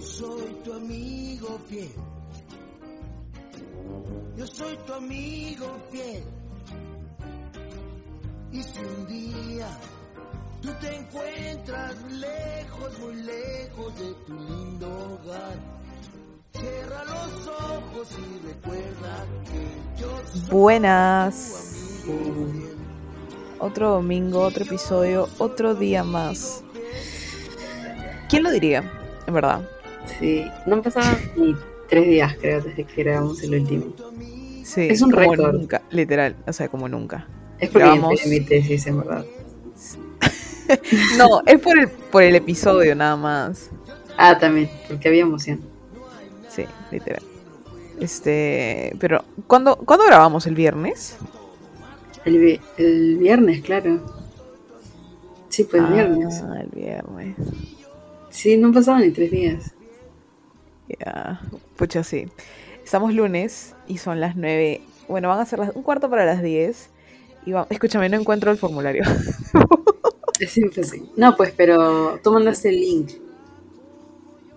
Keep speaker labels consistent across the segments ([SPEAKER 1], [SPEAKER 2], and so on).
[SPEAKER 1] Yo soy tu amigo fiel. Yo soy tu amigo fiel. Y si un día tú te encuentras lejos, muy lejos de tu lindo hogar, cierra los ojos y recuerda que yo soy
[SPEAKER 2] Buenas.
[SPEAKER 1] tu amigo.
[SPEAKER 2] Otro domingo, otro episodio, otro día más. ¿Quién lo diría? En verdad.
[SPEAKER 3] Sí, no han pasado ni tres días, creo, desde que grabamos el último.
[SPEAKER 2] Sí,
[SPEAKER 3] Es un
[SPEAKER 2] como
[SPEAKER 3] récord.
[SPEAKER 2] nunca, literal, o sea, como nunca.
[SPEAKER 3] Es porque
[SPEAKER 2] Grabamos-
[SPEAKER 3] mi tesis, en verdad.
[SPEAKER 2] No, es por el, por el episodio nada más.
[SPEAKER 3] Ah, también, porque había emoción.
[SPEAKER 2] Sí, literal. Este, pero ¿cuándo, ¿cuándo grabamos? ¿El viernes?
[SPEAKER 3] El, vi- el viernes, claro. Sí, pues
[SPEAKER 2] ah,
[SPEAKER 3] viernes.
[SPEAKER 2] el viernes.
[SPEAKER 3] Sí, no han pasado ni tres días.
[SPEAKER 2] Ya, pucha, sí. Estamos lunes y son las nueve. Bueno, van a ser las, un cuarto para las 10. Y va, escúchame, no encuentro el formulario.
[SPEAKER 3] Es siempre así. No, pues, pero tú mandaste el link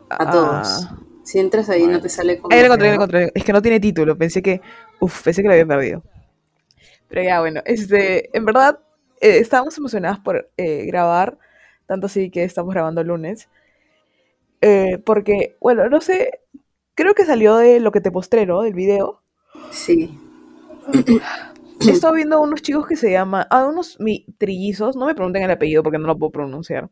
[SPEAKER 3] a todos.
[SPEAKER 2] Ah,
[SPEAKER 3] Si entras ahí no te sale como...
[SPEAKER 2] Ahí lo encontré, lo encontré. Es que no tiene título. Pensé que. Uf, pensé que lo había perdido. Pero ya, bueno, este. En verdad, eh, estábamos emocionadas por eh, grabar. Tanto así que estamos grabando el lunes. Eh, porque, bueno, no sé. Creo que salió de lo que te postré, ¿no? Del video.
[SPEAKER 3] Sí.
[SPEAKER 2] He estado viendo unos chicos que se llaman. Ah, unos mi, trillizos. No me pregunten el apellido porque no lo puedo pronunciar.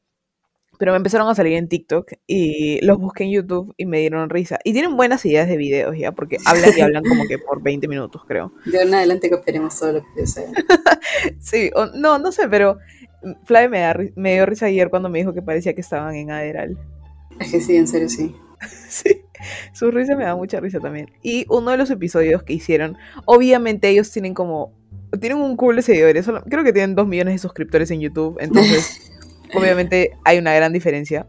[SPEAKER 2] Pero me empezaron a salir en TikTok y los busqué en YouTube y me dieron risa. Y tienen buenas ideas de videos ya, porque hablan y hablan como que por 20 minutos, creo.
[SPEAKER 3] De ahora en adelante copiaremos todo lo que hagan.
[SPEAKER 2] Sí, o- no, no sé, pero Flavia me, da ri- me dio risa ayer cuando me dijo que parecía que estaban en Aderal.
[SPEAKER 3] Es que sí, en serio, sí.
[SPEAKER 2] Sí, su risa me da mucha risa también. Y uno de los episodios que hicieron, obviamente ellos tienen como, tienen un cool de seguidores, creo que tienen dos millones de suscriptores en YouTube, entonces obviamente hay una gran diferencia.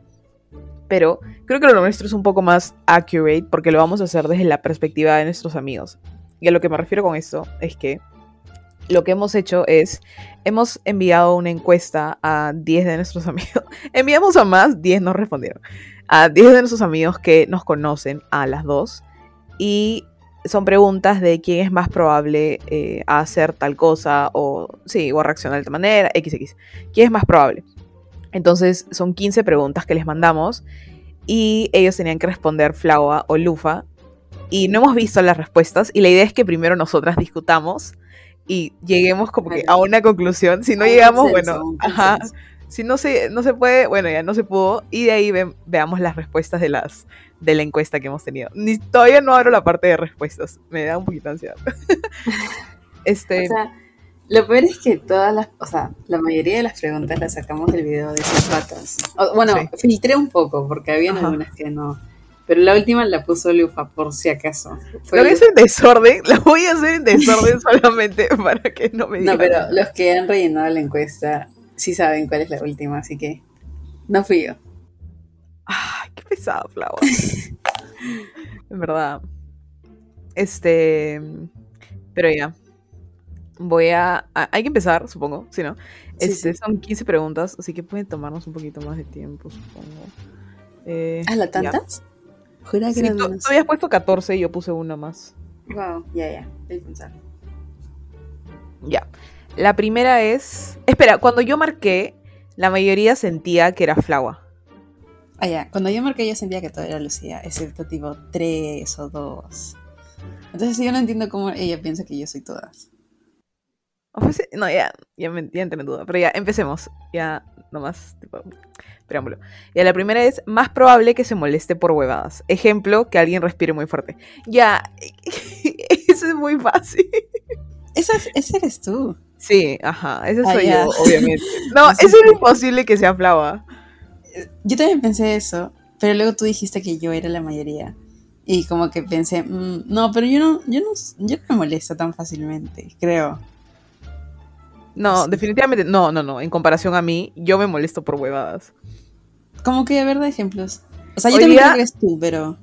[SPEAKER 2] Pero creo que lo nuestro es un poco más accurate porque lo vamos a hacer desde la perspectiva de nuestros amigos. Y a lo que me refiero con esto es que lo que hemos hecho es, hemos enviado una encuesta a 10 de nuestros amigos. Enviamos a más, 10 nos respondieron. A 10 de nuestros amigos que nos conocen, a las dos. Y son preguntas de quién es más probable eh, a hacer tal cosa o, sí, o a reaccionar de tal manera, XX. ¿Quién es más probable? Entonces son 15 preguntas que les mandamos y ellos tenían que responder Flaua o Lufa. Y no hemos visto las respuestas y la idea es que primero nosotras discutamos y lleguemos como que a una conclusión. Si no llegamos, bueno, ajá. Si no se, no se puede, bueno, ya no se pudo. Y de ahí ve- veamos las respuestas de las de la encuesta que hemos tenido. Ni, todavía no abro la parte de respuestas. Me da un poquito de ansiedad. este,
[SPEAKER 3] O sea, lo peor es que todas las, o sea, la mayoría de las preguntas las sacamos del video de sus patas. O- bueno,
[SPEAKER 2] Sí.
[SPEAKER 3] filtré un poco porque habían
[SPEAKER 2] Ajá.
[SPEAKER 3] algunas que no. Pero la última la puso Lufa por si acaso. Fue
[SPEAKER 2] lo voy a hacer en desorden. La voy a hacer en desorden solamente para que no me digan.
[SPEAKER 3] No, pero los que han rellenado la encuesta sí saben cuál es la última, así que no fui yo.
[SPEAKER 2] Ay, qué pesado, Flava. en verdad. Este. Pero ya. Voy a, a- Hay que empezar, supongo, si no. Este,
[SPEAKER 3] sí.
[SPEAKER 2] Son 15 preguntas, así que pueden tomarnos un poquito más de tiempo, supongo. Eh,
[SPEAKER 3] ¿Ah, la
[SPEAKER 2] ya.
[SPEAKER 3] tantas? Jura que
[SPEAKER 2] tú, tú habías puesto 14 y yo puse una más.
[SPEAKER 3] Wow, ya, ya. A pensar.
[SPEAKER 2] Ya. La primera es. Espera, cuando yo marqué, la mayoría sentía que era Flaua.
[SPEAKER 3] Ah, ya. Cuando yo marqué, yo sentía que todo era Lucía, excepto tipo tres o dos. Entonces yo no entiendo cómo ella piensa que yo soy todas.
[SPEAKER 2] No, ya, ya, me, ya entré en duda. Pero ya, empecemos. Ya, nomás, tipo, preámbulo. Ya, la primera es más probable que se moleste por huevadas. Ejemplo, que alguien respire muy fuerte. Ya, eso es muy fácil.
[SPEAKER 3] Esa, ese eres tú.
[SPEAKER 2] Sí, ajá, ese
[SPEAKER 3] Ah,
[SPEAKER 2] soy yo, obviamente. No, eso es imposible que sea Flava.
[SPEAKER 3] Yo también pensé eso, pero luego tú dijiste que yo era la mayoría. Y como que pensé, mm, no, pero yo no, yo no, yo no me molesto tan fácilmente, creo.
[SPEAKER 2] No,
[SPEAKER 3] Sí.
[SPEAKER 2] definitivamente, no, no, no. En comparación a mí, yo me molesto por huevadas.
[SPEAKER 3] Como que, a ver, de ejemplos. O sea, yo
[SPEAKER 2] Hoy
[SPEAKER 3] también
[SPEAKER 2] día-
[SPEAKER 3] creo que es tú, pero...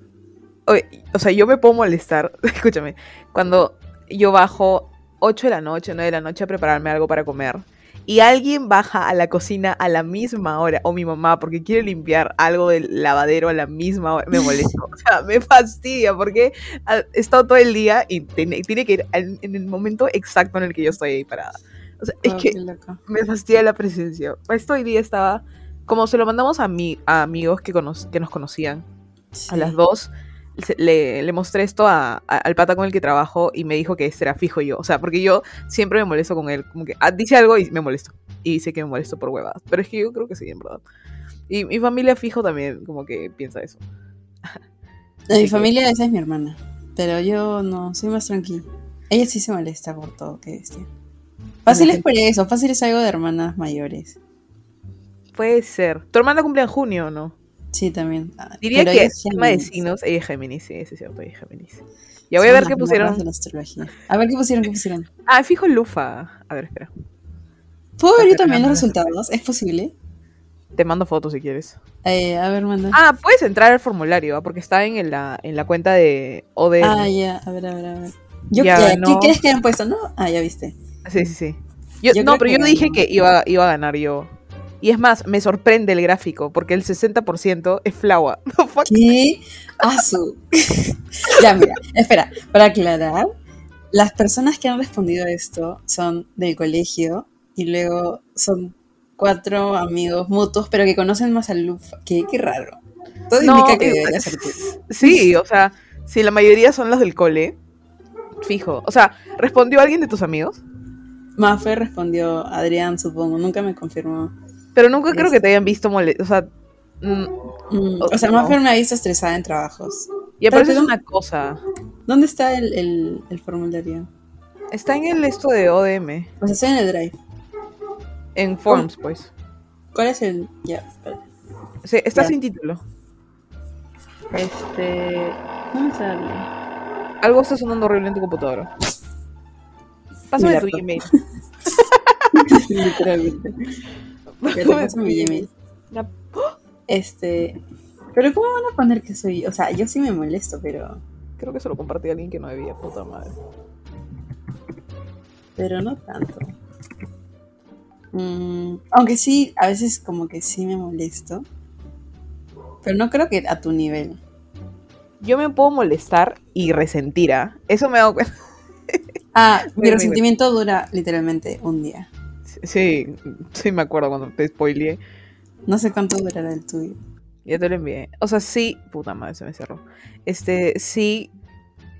[SPEAKER 2] O sea, yo me puedo molestar, escúchame, cuando yo bajo 8 de la noche, 9 de la noche a prepararme algo para comer y alguien baja a la cocina a la misma hora, o mi mamá, porque quiere limpiar algo del lavadero a la misma hora, me molesto. O sea, me fastidia porque ha estado todo el día y tiene, tiene que ir en el momento exacto en el que yo estoy ahí parada. O sea, es que me fastidia la presencia. Esto hoy día estaba, como se lo mandamos a, mi, a amigos que, cono- que nos conocían, a las dos, le, le mostré esto a- a- al pata con el que trabajo y me dijo que este era fijo yo. O sea, porque yo siempre me molesto con él. Como que ah, dice algo y me molesto. Y dice que me molesto por huevadas. Pero es que yo creo que sí, en verdad. Y mi familia fijo también como que piensa eso.
[SPEAKER 3] De mi
[SPEAKER 2] que-
[SPEAKER 3] familia esa es mi hermana. Pero yo no, soy más tranquila. Ella sí se molesta por todo, que bestia. Fácil es por eso, fácil es algo de hermanas mayores.
[SPEAKER 2] Puede ser. ¿Tu hermana cumple en junio o no?
[SPEAKER 3] Sí, también. Ah,
[SPEAKER 2] Diría
[SPEAKER 3] pero
[SPEAKER 2] que es tema de signos. Ella es Géminis, sí, sí es cierto, ella es Géminis. Ya voy a ver qué pusieron.
[SPEAKER 3] de la astrología. A ver qué pusieron, qué pusieron.
[SPEAKER 2] Ah, fijo Lufa. A ver, espera.
[SPEAKER 3] ¿Puedo ver yo también los resultados? ¿Es posible?
[SPEAKER 2] Te mando fotos si quieres.
[SPEAKER 3] Eh, a ver, manda.
[SPEAKER 2] Ah, puedes entrar al formulario, ¿ah? porque está en la, en la cuenta de ODM.
[SPEAKER 3] Ah, ya, a ver, a ver, a ver. Yo,
[SPEAKER 2] Ya
[SPEAKER 3] ya, ¿Qué
[SPEAKER 2] ganó.
[SPEAKER 3] crees que hayan puesto? No, ah, ya viste.
[SPEAKER 2] Sí, sí, sí. Yo,
[SPEAKER 3] Yo
[SPEAKER 2] no, pero
[SPEAKER 3] que
[SPEAKER 2] yo no dije que iba, iba a ganar yo. Y es más, me sorprende el gráfico, porque el 60% es fuck.
[SPEAKER 3] ¿Qué? Asu. ya, mira, espera, para aclarar, las personas que han respondido a esto son del colegio y luego son cuatro amigos mutuos, pero que conocen más a Lufa. ¿Qué? Qué raro. Todo
[SPEAKER 2] No,
[SPEAKER 3] indica que
[SPEAKER 2] eh,
[SPEAKER 3] debería ser tú.
[SPEAKER 2] Sí, o sea, si la mayoría son los del cole, fijo. O sea, ¿respondió alguien de tus amigos?
[SPEAKER 3] Mafe respondió Adrián, supongo, nunca me confirmó.
[SPEAKER 2] Pero nunca creo que te hayan visto mole... O sea, mm,
[SPEAKER 3] Mm,
[SPEAKER 2] O-
[SPEAKER 3] sea,
[SPEAKER 2] no.
[SPEAKER 3] Mafe me ha visto estresada en trabajos.
[SPEAKER 2] y aparte es una cosa.
[SPEAKER 3] ¿Dónde está el, el- el formulario?
[SPEAKER 2] Está en el esto de ODM,
[SPEAKER 3] O sea, estoy en el drive.
[SPEAKER 2] en Forms, pues.
[SPEAKER 3] ¿Cuál es el...? Ya, espera.
[SPEAKER 2] Sí, está sin título.
[SPEAKER 3] Este... ¿Dónde sale?
[SPEAKER 2] Algo está sonando horrible en tu computadora. Pásame tu email.
[SPEAKER 3] Literalmente. Te. Este. Pero ¿cómo van a poner que soy? O sea, yo sí me molesto, pero.
[SPEAKER 2] Creo que se lo compartí a alguien que no debía, puta madre.
[SPEAKER 3] Pero no tanto. Mm, aunque sí, a veces como que sí me molesto. Pero no creo que a tu nivel.
[SPEAKER 2] Yo me puedo molestar y resentir, ¿ah? Eso me he dado cuenta.
[SPEAKER 3] Ah, mi resentimiento dura literalmente un día.
[SPEAKER 2] Sí, sí me acuerdo cuando te spoileé.
[SPEAKER 3] No sé cuánto durará el tuyo.
[SPEAKER 2] Ya te lo envié. O sea, sí. Puta madre, se me cerró. Este, sí.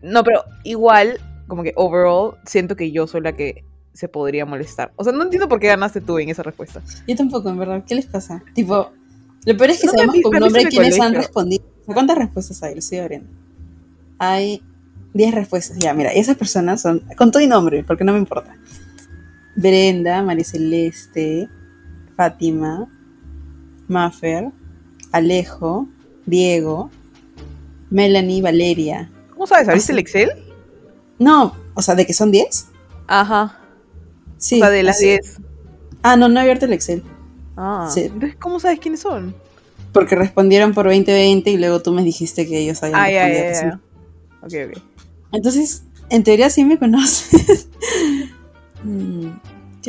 [SPEAKER 2] No, pero igual, como que overall, siento que yo soy la que se podría molestar. O sea, no entiendo por qué ganaste tú en esa respuesta.
[SPEAKER 3] Yo tampoco, en verdad. ¿Qué les pasa? Tipo, lo peor es que
[SPEAKER 2] No
[SPEAKER 3] sabemos con nombre quiénes han respondido. ¿Cuántas respuestas hay? Lo estoy abriendo. Hay 10 respuestas. Ya, mira, y esas personas son con todo y nombre, porque no me importa. Brenda, María Celeste, Fátima, Maffer, Alejo, Diego, Melanie, Valeria.
[SPEAKER 2] ¿Cómo sabes? ¿Abriste
[SPEAKER 3] Ah,
[SPEAKER 2] el Excel?
[SPEAKER 3] No, o sea, ¿de que son 10?
[SPEAKER 2] Ajá.
[SPEAKER 3] Sí.
[SPEAKER 2] o sea, de las
[SPEAKER 3] así.
[SPEAKER 2] 10.
[SPEAKER 3] Ah, no, no he abierto el Excel.
[SPEAKER 2] Ah.
[SPEAKER 3] Sí.
[SPEAKER 2] Entonces, ¿cómo sabes quiénes son?
[SPEAKER 3] Porque respondieron por 2020 y luego tú me dijiste que ellos habían
[SPEAKER 2] Ah, ya,
[SPEAKER 3] respondido.
[SPEAKER 2] ya,
[SPEAKER 3] que
[SPEAKER 2] ya.
[SPEAKER 3] sí.
[SPEAKER 2] Ok, ok.
[SPEAKER 3] Entonces, en teoría sí me conoces. Mm.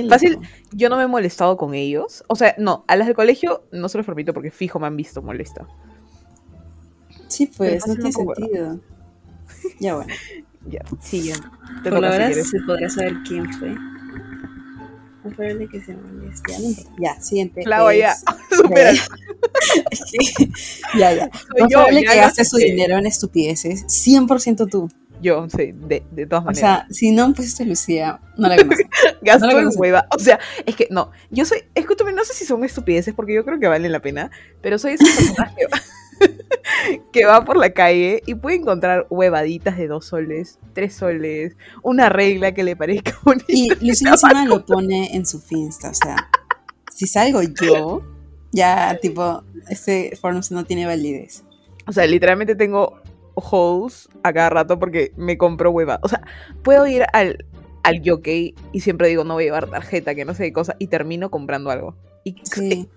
[SPEAKER 2] Fácil. Yo no me he molestado con ellos. O sea, no, a las del colegio no se los permito porque fijo me han visto molesta.
[SPEAKER 3] Sí, pues, no tiene sentido. Ya bueno.
[SPEAKER 2] Ya, sí, ya. Te
[SPEAKER 3] Por la
[SPEAKER 2] toca si
[SPEAKER 3] se podrá saber quién fue. No probable que se moleste. Ya. Ya, siguiente.
[SPEAKER 2] Flava, ya. Supera.
[SPEAKER 3] ya, ya. No
[SPEAKER 2] yo,
[SPEAKER 3] probable
[SPEAKER 2] ya
[SPEAKER 3] que
[SPEAKER 2] lo
[SPEAKER 3] gastes su dinero en estupideces. 100% tú.
[SPEAKER 2] Yo, sí, de, de todas
[SPEAKER 3] O
[SPEAKER 2] maneras.
[SPEAKER 3] sea, si no puesto Lucía, no la conoces.
[SPEAKER 2] Gasto
[SPEAKER 3] no
[SPEAKER 2] en hueva. O sea, es que no. Yo soy. Escúchame, no sé si son estupideces porque yo creo que valen la pena. Pero soy esa persona que va, por la calle y puede encontrar huevaditas de dos soles, tres soles, una regla que le parezca bonita.
[SPEAKER 3] Y Lucía encima lo pone en su Finsta. O sea, si salgo yo, ya, tipo, este forno no tiene validez.
[SPEAKER 2] O sea, literalmente tengo holes a cada rato porque me compro hueva. O sea, puedo ir al, al jockey y siempre digo, no voy a llevar tarjeta, que no sé qué cosa, y termino comprando algo. Y,
[SPEAKER 3] Sí.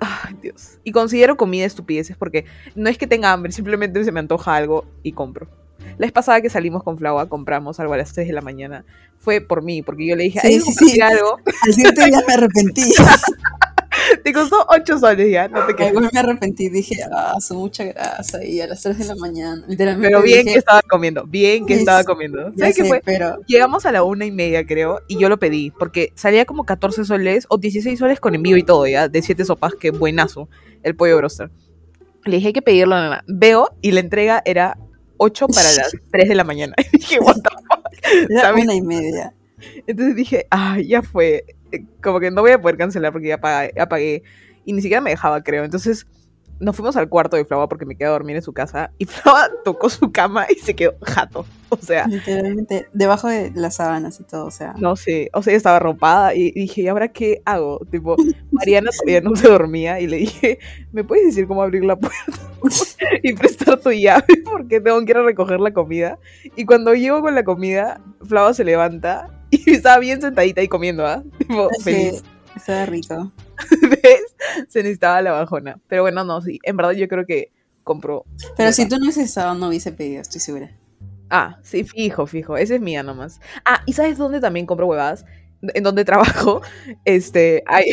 [SPEAKER 2] Ay, Dios. Y considero comida estupideces porque no es que tenga hambre, simplemente se me antoja algo y compro. la vez pasada que salimos con Flava, compramos algo a las 3 de la mañana. Fue por mí, porque yo le dije,
[SPEAKER 3] Sí,
[SPEAKER 2] "Ay,
[SPEAKER 3] sí, sí.
[SPEAKER 2] algo.
[SPEAKER 3] Al siguiente día me arrepentí.
[SPEAKER 2] Te costó 8 soles ya, no te.
[SPEAKER 3] Igual me arrepentí. Dije, ah, son mucha grasa. Y a las 3 de la mañana. Literalmente.
[SPEAKER 2] Pero bien
[SPEAKER 3] dije,
[SPEAKER 2] que estaba comiendo, bien que estaba comiendo. ¿Sabes qué fue?
[SPEAKER 3] Pero
[SPEAKER 2] Llegamos a la una y media, creo, y yo lo pedí, porque salía como 14 soles o 16 soles con envío y todo, ya, de 7 sopas, que buenazo, el pollo broster. Le dije que pedirlo, nana. Veo, y la entrega era 8 para las 3 de la mañana. Y dije, what the fuck.
[SPEAKER 3] era una y media.
[SPEAKER 2] Entonces dije, ah, ya fue. Eh, Como que no voy a poder cancelar porque ya pagué, ya pagué. Y ni siquiera me dejaba, creo. Entonces nos fuimos al cuarto de Flava porque me quedé a dormir en su casa. Y Flava tocó su cama y se quedó jato. O sea,
[SPEAKER 3] Literalmente, debajo de las sábanas y todo. O sea,
[SPEAKER 2] no sé. O sea, ella estaba arropada y dije, ¿y ahora qué hago? Tipo, Mariana todavía no se dormía y le dije, ¿me puedes decir cómo abrir la puerta? y prestar tu llave porque tengo que ir a recoger la comida. Y cuando llego con la comida, Flava se levanta y estaba bien sentadita y comiendo, ¿ah? Tipo, feliz.
[SPEAKER 3] que estaba rico.
[SPEAKER 2] ¿Ves? Se necesitaba la bajona. Pero bueno, no, sí. En verdad yo creo que compró.
[SPEAKER 3] Pero si tú no hubieses estado, no hubiese pedido, estoy segura.
[SPEAKER 2] Ah, sí, fijo, fijo. Esa es mía nomás. Ah, ¿y sabes dónde también compro huevadas? En donde trabajo, este, hay,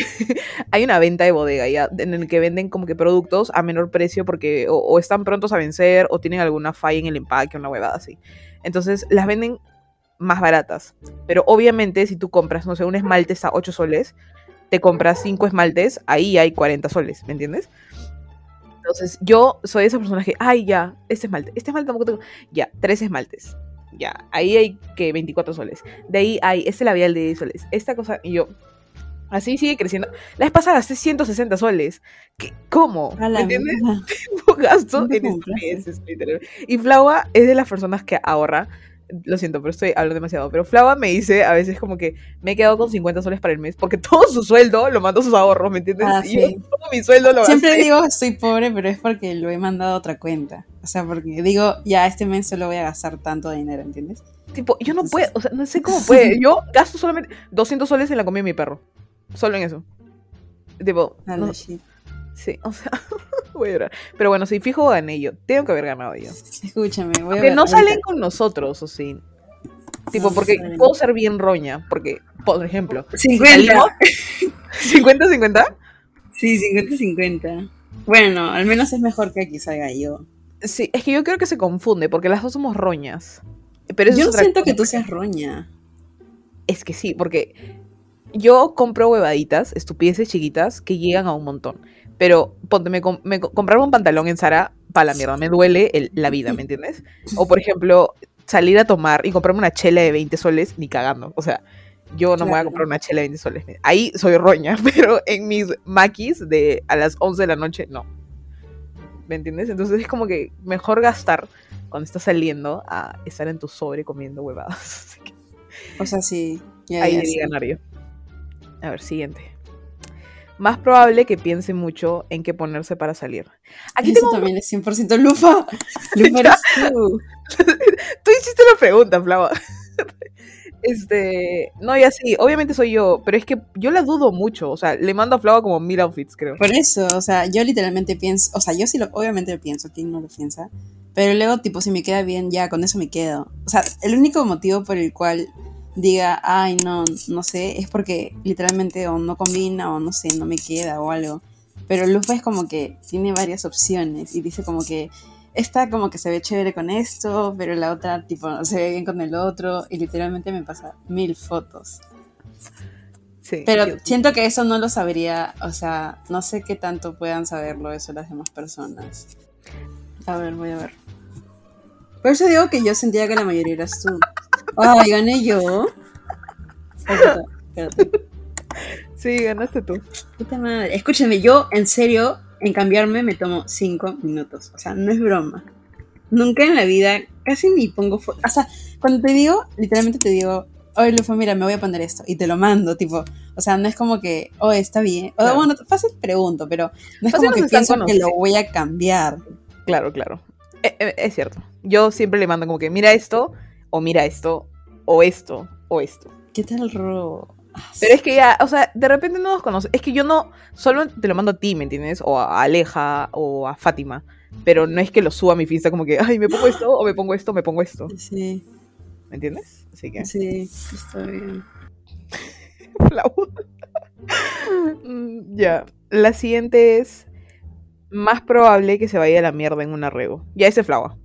[SPEAKER 2] hay una venta de bodega ya, en el que venden como que productos a menor precio porque o, o están prontos a vencer o tienen alguna falla en el empaque, una huevada así. Entonces, las venden más baratas. Pero obviamente, si tú compras, no sé, un esmalte está a 8 soles, te compras 5 esmaltes, ahí hay 40 soles, ¿me entiendes? Entonces, yo soy esa persona que, ay, ya, este esmalte, este esmalte tampoco tengo. Ya, tres esmaltes. Ya, ahí hay que 24 soles. De ahí hay este labial de 10 soles. Esta cosa, y yo, así sigue creciendo. La vez pasada gasté 160 soles. ¿Qué? ¿Cómo? ¿Me entiendes? Gasto
[SPEAKER 3] ¿Dónde
[SPEAKER 2] en estupideces, literal. Y Flava es de las personas que ahorra. Lo siento, pero estoy hablando demasiado. Pero Flava me dice a veces como que me he quedado con 50 soles para el mes. Porque todo su sueldo lo mando a sus ahorros, ¿me entiendes?
[SPEAKER 3] Ah,
[SPEAKER 2] y yo todo mi sueldo lo
[SPEAKER 3] Siempre
[SPEAKER 2] gasté.
[SPEAKER 3] digo estoy pobre, pero es porque lo he mandado a otra cuenta. O sea, porque digo, ya este mes solo voy a gastar tanto dinero, ¿entiendes?
[SPEAKER 2] Tipo, yo no
[SPEAKER 3] Entonces-
[SPEAKER 2] puedo, o sea, no sé cómo puede. Yo gasto solamente 200 soles en la comida de mi perro. Solo en eso. Tipo, no- sí, o sea, voy a llorar. Pero bueno, si fijo gané yo. Tengo que haber ganado yo.
[SPEAKER 3] Escúchame, voy a
[SPEAKER 2] Que
[SPEAKER 3] ver.
[SPEAKER 2] no salen con nosotros, o sí. Tipo,
[SPEAKER 3] No,
[SPEAKER 2] porque
[SPEAKER 3] no
[SPEAKER 2] puedo ser bien roña. Porque, por ejemplo,
[SPEAKER 3] 50.
[SPEAKER 2] salimos 50-50.
[SPEAKER 3] Sí, 50-50. Bueno, al menos es mejor que aquí salga yo.
[SPEAKER 2] Sí, es que yo creo que se confunde, porque las dos somos roñas. Pero eso
[SPEAKER 3] Yo no siento que tú seas roña.
[SPEAKER 2] Es que sí, porque yo compro huevaditas, estupideces chiquitas, que llegan a un montón. Pero ponte, me, me co- comprar un pantalón en Zara, para la mierda, me duele el- la vida, ¿me entiendes? O por ejemplo, salir a tomar y comprarme una chela de 20 soles, ni cagando. O sea, yo no me voy a
[SPEAKER 3] Claro.
[SPEAKER 2] comprar una chela de 20 soles. Ahí soy roña, pero en mis maquis de a las 11 de la noche, no. ¿Me entiendes? Entonces es como que mejor gastar cuando estás saliendo a estar en tu sobre comiendo huevadas. Así que
[SPEAKER 3] O sea, sí. Ya,
[SPEAKER 2] Ahí
[SPEAKER 3] ya, sí.
[SPEAKER 2] ganar yo. A ver, siguiente. Más probable que piense mucho en qué ponerse para salir. Aquí
[SPEAKER 3] Eso
[SPEAKER 2] tengo...
[SPEAKER 3] también es 100% lufa. Lufa eres tú.
[SPEAKER 2] Tú hiciste la pregunta, Flava. Este, no, y así, obviamente soy yo, pero es que yo la dudo mucho, o sea, le mando a Flava como mil outfits, creo.
[SPEAKER 3] Por eso, o sea, yo literalmente pienso, o sea, yo sí lo, obviamente lo pienso, ¿quién no lo piensa? Pero luego, tipo, si me queda bien, ya, con eso me quedo. O sea, el único motivo por el cual diga, ay, no, no sé, es porque literalmente o no combina o no sé, no me queda o algo. Pero Lufa es como que tiene varias opciones y dice como que esta como que se ve chévere con esto, pero la otra tipo se ve bien con el otro y literalmente me pasa mil fotos.
[SPEAKER 2] Sí.
[SPEAKER 3] Pero
[SPEAKER 2] yo-
[SPEAKER 3] siento que eso no lo sabría, o sea, no sé qué tanto puedan saberlo eso las demás personas. A ver, voy a ver. Por eso digo que yo sentía que la mayoría eras tú. Ay, gané yo.
[SPEAKER 2] Sí, ganaste tú.
[SPEAKER 3] Puta madre. Escúchame, yo en serio, en cambiarme me tomo cinco minutos. O sea, no es broma. Nunca en la vida, casi ni pongo. O sea, cuando te digo, literalmente te digo, oye, Lufa, mira, me voy a poner esto. Y te lo mando, tipo. O sea, no es como que, oh, está bien. O,
[SPEAKER 2] Claro.
[SPEAKER 3] bueno, fácil pregunto, pero no es
[SPEAKER 2] Fácil
[SPEAKER 3] como que pienso que lo voy a cambiar.
[SPEAKER 2] Claro, claro. Eh, eh, es cierto. Yo siempre le mando como que mira esto, o mira esto, o esto, o esto.
[SPEAKER 3] ¿Qué tal robo?
[SPEAKER 2] Pero es que ya, o sea, de repente no nos conoce. Es que yo no, solo te lo mando a ti, ¿me entiendes? O a Aleja, o a Fátima. pero no es que lo suba a mi fiesta como que, ay, me pongo esto, o me pongo esto, me pongo esto.
[SPEAKER 3] Sí,
[SPEAKER 2] ¿Me entiendes? Así que,
[SPEAKER 3] sí, está bien.
[SPEAKER 2] Flau. Mm, ya. La siguiente es más probable que se vaya a la mierda en un arrego. Ya ese flagua.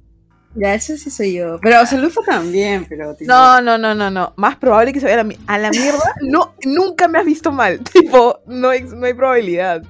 [SPEAKER 3] Ya, eso sí soy yo. Pero, o sea, Lufa también, pero... Tipo,
[SPEAKER 2] No, no, no, no, no. Más probable que se vaya a la, a la mierda. No, nunca me has visto mal. Tipo, no hay, no hay probabilidad.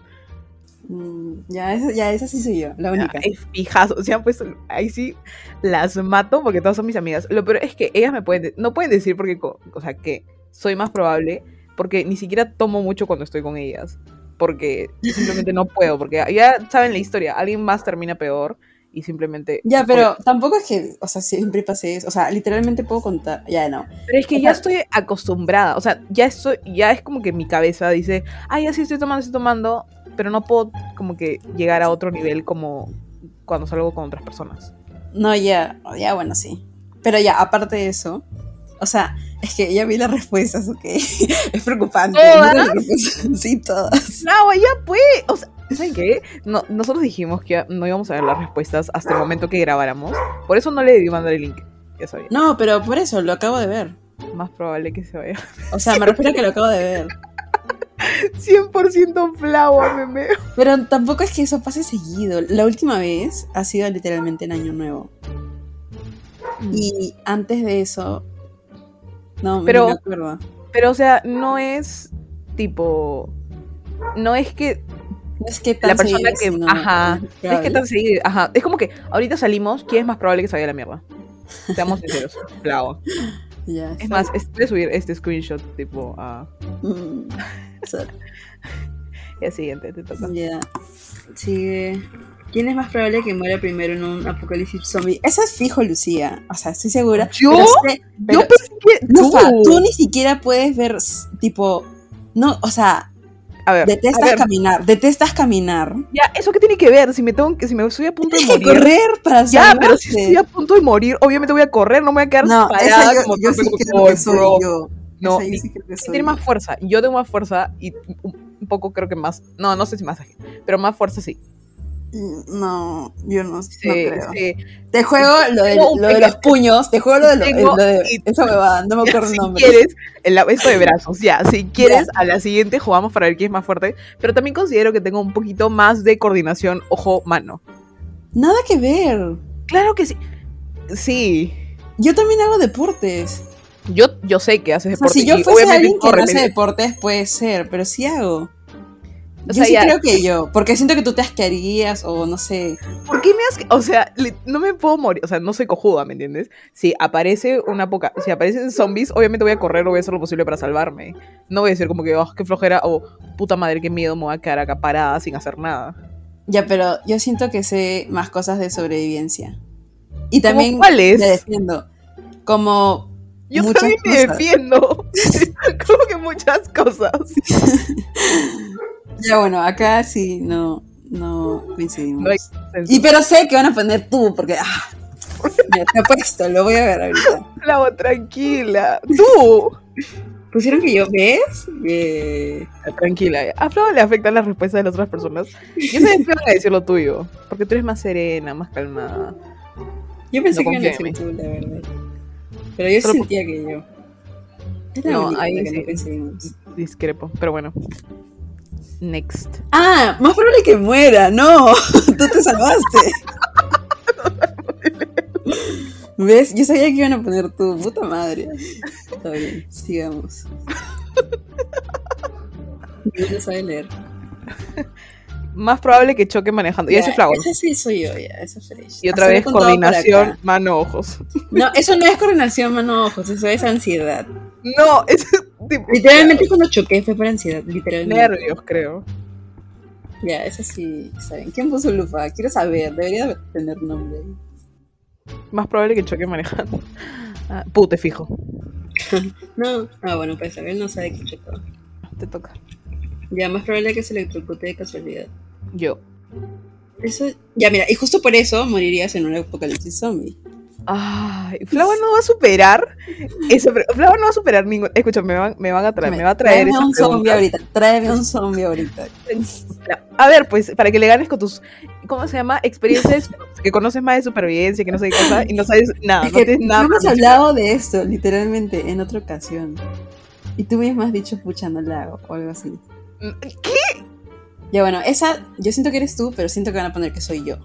[SPEAKER 3] mm, ya, esa, ya, esa sí soy yo, la única.
[SPEAKER 2] Es fijazo. Se han puesto. Ahí sí las mato porque todas son mis amigas. Lo peor es que ellas me pueden. de- No pueden decir porque. O sea, que soy más probable. Porque ni siquiera tomo mucho cuando estoy con ellas. Porque simplemente no puedo. Porque ya saben la historia. Alguien más termina peor. Y simplemente.
[SPEAKER 3] Ya, pero tampoco es que, o sea, siempre pase eso. O sea, literalmente puedo contar. Ya, no.
[SPEAKER 2] Pero es que
[SPEAKER 3] O
[SPEAKER 2] ya
[SPEAKER 3] sea-
[SPEAKER 2] estoy acostumbrada, o sea, ya estoy, ya es como que mi cabeza dice, ay, ya sí estoy tomando, estoy tomando, pero no puedo como que llegar a otro nivel como cuando salgo con otras personas.
[SPEAKER 3] No, ya, ya, bueno, sí. Pero ya, aparte de eso, o sea, es que ya vi las respuestas, ok. es preocupante.
[SPEAKER 2] ¿Todas?
[SPEAKER 3] ¿no? Sí, todas.
[SPEAKER 2] No, ya pues, o sea, ¿saben qué? No, nosotros dijimos que no íbamos a ver las respuestas hasta el momento que grabáramos, por eso no le debí mandar el link, ya sabía.
[SPEAKER 3] No, pero por eso, lo acabo de ver.
[SPEAKER 2] Más probable que se vaya.
[SPEAKER 3] O sea, me refiero a que lo acabo de ver.
[SPEAKER 2] 100% flagua, meme.
[SPEAKER 3] Pero tampoco es que eso pase seguido. La última vez ha sido literalmente en Año Nuevo. Y antes de eso. No,
[SPEAKER 2] Pero-
[SPEAKER 3] me acuerdo.
[SPEAKER 2] Pero, o sea, no es tipo, no es que
[SPEAKER 3] No es que tan
[SPEAKER 2] la persona que,
[SPEAKER 3] sino
[SPEAKER 2] ajá, no es que tan seguido, ajá, es como que ahorita salimos, ¿quién es más probable que se vaya a la mierda? Seamos sinceros, Flava.
[SPEAKER 3] Ya,
[SPEAKER 2] Es más, es subir este screenshot tipo a
[SPEAKER 3] Mm, sorry.
[SPEAKER 2] el siguiente, te toca.
[SPEAKER 3] Ya. Sigue. ¿Quién es más probable que muera primero en un apocalipsis zombie? Esa es fijo, Lucía. O sea, estoy segura.
[SPEAKER 2] ¿Yo?
[SPEAKER 3] Pero sé- pero-
[SPEAKER 2] Yo pensé que tú.
[SPEAKER 3] tú ni siquiera puedes ver, tipo. No, o sea,
[SPEAKER 2] A ver, a
[SPEAKER 3] detestas
[SPEAKER 2] ver,
[SPEAKER 3] caminar. Detestas caminar.
[SPEAKER 2] ya, ¿eso qué tiene que ver? Si me tengo que, si me estoy a punto de
[SPEAKER 3] Tienes que
[SPEAKER 2] morir.
[SPEAKER 3] correr para
[SPEAKER 2] Ya, pero si
[SPEAKER 3] salvarte.
[SPEAKER 2] estoy a punto de morir, obviamente voy a correr, no me voy a quedar
[SPEAKER 3] No,
[SPEAKER 2] parada
[SPEAKER 3] yo,
[SPEAKER 2] como
[SPEAKER 3] yo sí creo que soy
[SPEAKER 2] bro.
[SPEAKER 3] yo.
[SPEAKER 2] No, y-
[SPEAKER 3] sí que
[SPEAKER 2] ¿Quién
[SPEAKER 3] soy
[SPEAKER 2] tiene más fuerza? Yo tengo más fuerza y un un poco creo que más. No, no sé si más ágil, pero más fuerza sí.
[SPEAKER 3] No, yo no, no
[SPEAKER 2] Sí,
[SPEAKER 3] creo.
[SPEAKER 2] sí.
[SPEAKER 3] Te juego lo de, lo de los puños, te juego lo de, lo-
[SPEAKER 2] Tengo-
[SPEAKER 3] lo de
[SPEAKER 2] y-
[SPEAKER 3] esa huevada, no me
[SPEAKER 2] Ya,
[SPEAKER 3] acuerdo el
[SPEAKER 2] si
[SPEAKER 3] nombre.
[SPEAKER 2] quieres, el, esto de brazos, ya, si quieres, a la siguiente jugamos para ver quién es más fuerte, pero también considero que tengo un poquito más de coordinación ojo-mano.
[SPEAKER 3] Nada que ver.
[SPEAKER 2] Claro que sí. Sí.
[SPEAKER 3] Yo también hago deportes.
[SPEAKER 2] Yo, yo sé que haces
[SPEAKER 3] O sea, si yo fuese alguien que no hace deportes, puede ser, pero sí hago.
[SPEAKER 2] O
[SPEAKER 3] yo
[SPEAKER 2] sea,
[SPEAKER 3] sí
[SPEAKER 2] ya-
[SPEAKER 3] creo que yo, porque siento que tú te asquearías o no sé.
[SPEAKER 2] ¿Por qué me has.? O sea, le- no me puedo morir. O sea, no soy cojuda, ¿me entiendes? Si aparece una poca. Si aparecen zombies, obviamente voy a correr o voy a hacer lo posible para salvarme. No voy a decir como que, oh, qué flojera, o puta madre, qué miedo, me voy a quedar acá parada sin hacer nada.
[SPEAKER 3] Ya, pero yo siento que sé más cosas de sobrevivencia. Y también
[SPEAKER 2] cuáles?
[SPEAKER 3] me defiendo. Como
[SPEAKER 2] Yo
[SPEAKER 3] muchas
[SPEAKER 2] también me
[SPEAKER 3] cosas.
[SPEAKER 2] defiendo. como que muchas cosas.
[SPEAKER 3] Ya bueno, acá sí no, no coincidimos.
[SPEAKER 2] No
[SPEAKER 3] Y pero sé que van a poner tú, porque ah, ya, te apuesto, lo voy a ver ahorita.
[SPEAKER 2] Flavo, tranquila. Tú.
[SPEAKER 3] Pusieron que yo, ¿ves? Eh,
[SPEAKER 2] Tranquila. A Flavo le afectan las respuestas de las otras personas. Yo sé que a decir lo tuyo. Porque tú eres más serena, más calmada.
[SPEAKER 3] yo pensé
[SPEAKER 2] No
[SPEAKER 3] que iban a decir tú, la verdad. Pero yo
[SPEAKER 2] Solo
[SPEAKER 3] sentía que yo. Es la
[SPEAKER 2] No, ahí
[SPEAKER 3] que
[SPEAKER 2] sí.
[SPEAKER 3] no coincidimos.
[SPEAKER 2] Discrepo. Pero bueno. Next.
[SPEAKER 3] Ah, más probable que muera, no. Tú te salvaste. ¿Ves? Yo sabía que iban a poner tu puta madre. Está bien, sigamos. Yo no sabe leer.
[SPEAKER 2] Más probable que choque manejando. Y ese Flavo.
[SPEAKER 3] Ese sí soy yo, ya, ese fresh.
[SPEAKER 2] Y otra vez coordinación,
[SPEAKER 3] acá.
[SPEAKER 2] mano, ojos.
[SPEAKER 3] No, eso no es coordinación, mano, ojos, eso es ansiedad.
[SPEAKER 2] No, es tipo.
[SPEAKER 3] Literalmente cuando choqué fue por ansiedad, literalmente.
[SPEAKER 2] Nervios, creo.
[SPEAKER 3] Ya, eso sí, está bien. ¿Quién puso lufa? Quiero saber, debería tener nombre.
[SPEAKER 2] Más probable que choque manejando. Ah, pute, fijo.
[SPEAKER 3] No, ah, bueno, pues a ver, no sabe qué chocó.
[SPEAKER 2] Te toca.
[SPEAKER 3] Ya, más probable que se electrocute de casualidad.
[SPEAKER 2] Yo.
[SPEAKER 3] Eso, ya mira, y justo por eso morirías en un apocalipsis zombie.
[SPEAKER 2] Ay, Flava no va a superar eso. Flava no va a superar ningún. Escúchame, me van, me van a traer, me va a traer.
[SPEAKER 3] Tráeme un zombie ahorita. Tráeme un zombie ahorita.
[SPEAKER 2] A ver, pues, para que le ganes con tus, ¿cómo se llama? Experiencias que conoces más de supervivencia, que no sé qué cosa, y no sabes nada,
[SPEAKER 3] Es
[SPEAKER 2] no tienes nada.
[SPEAKER 3] hemos hablado de esto, literalmente, en otra ocasión. Y tú mismo has dicho, pucha, no la hago, o algo así.
[SPEAKER 2] ¿Qué?
[SPEAKER 3] Ya bueno, esa, yo siento que eres tú, pero siento que van a poner que soy yo.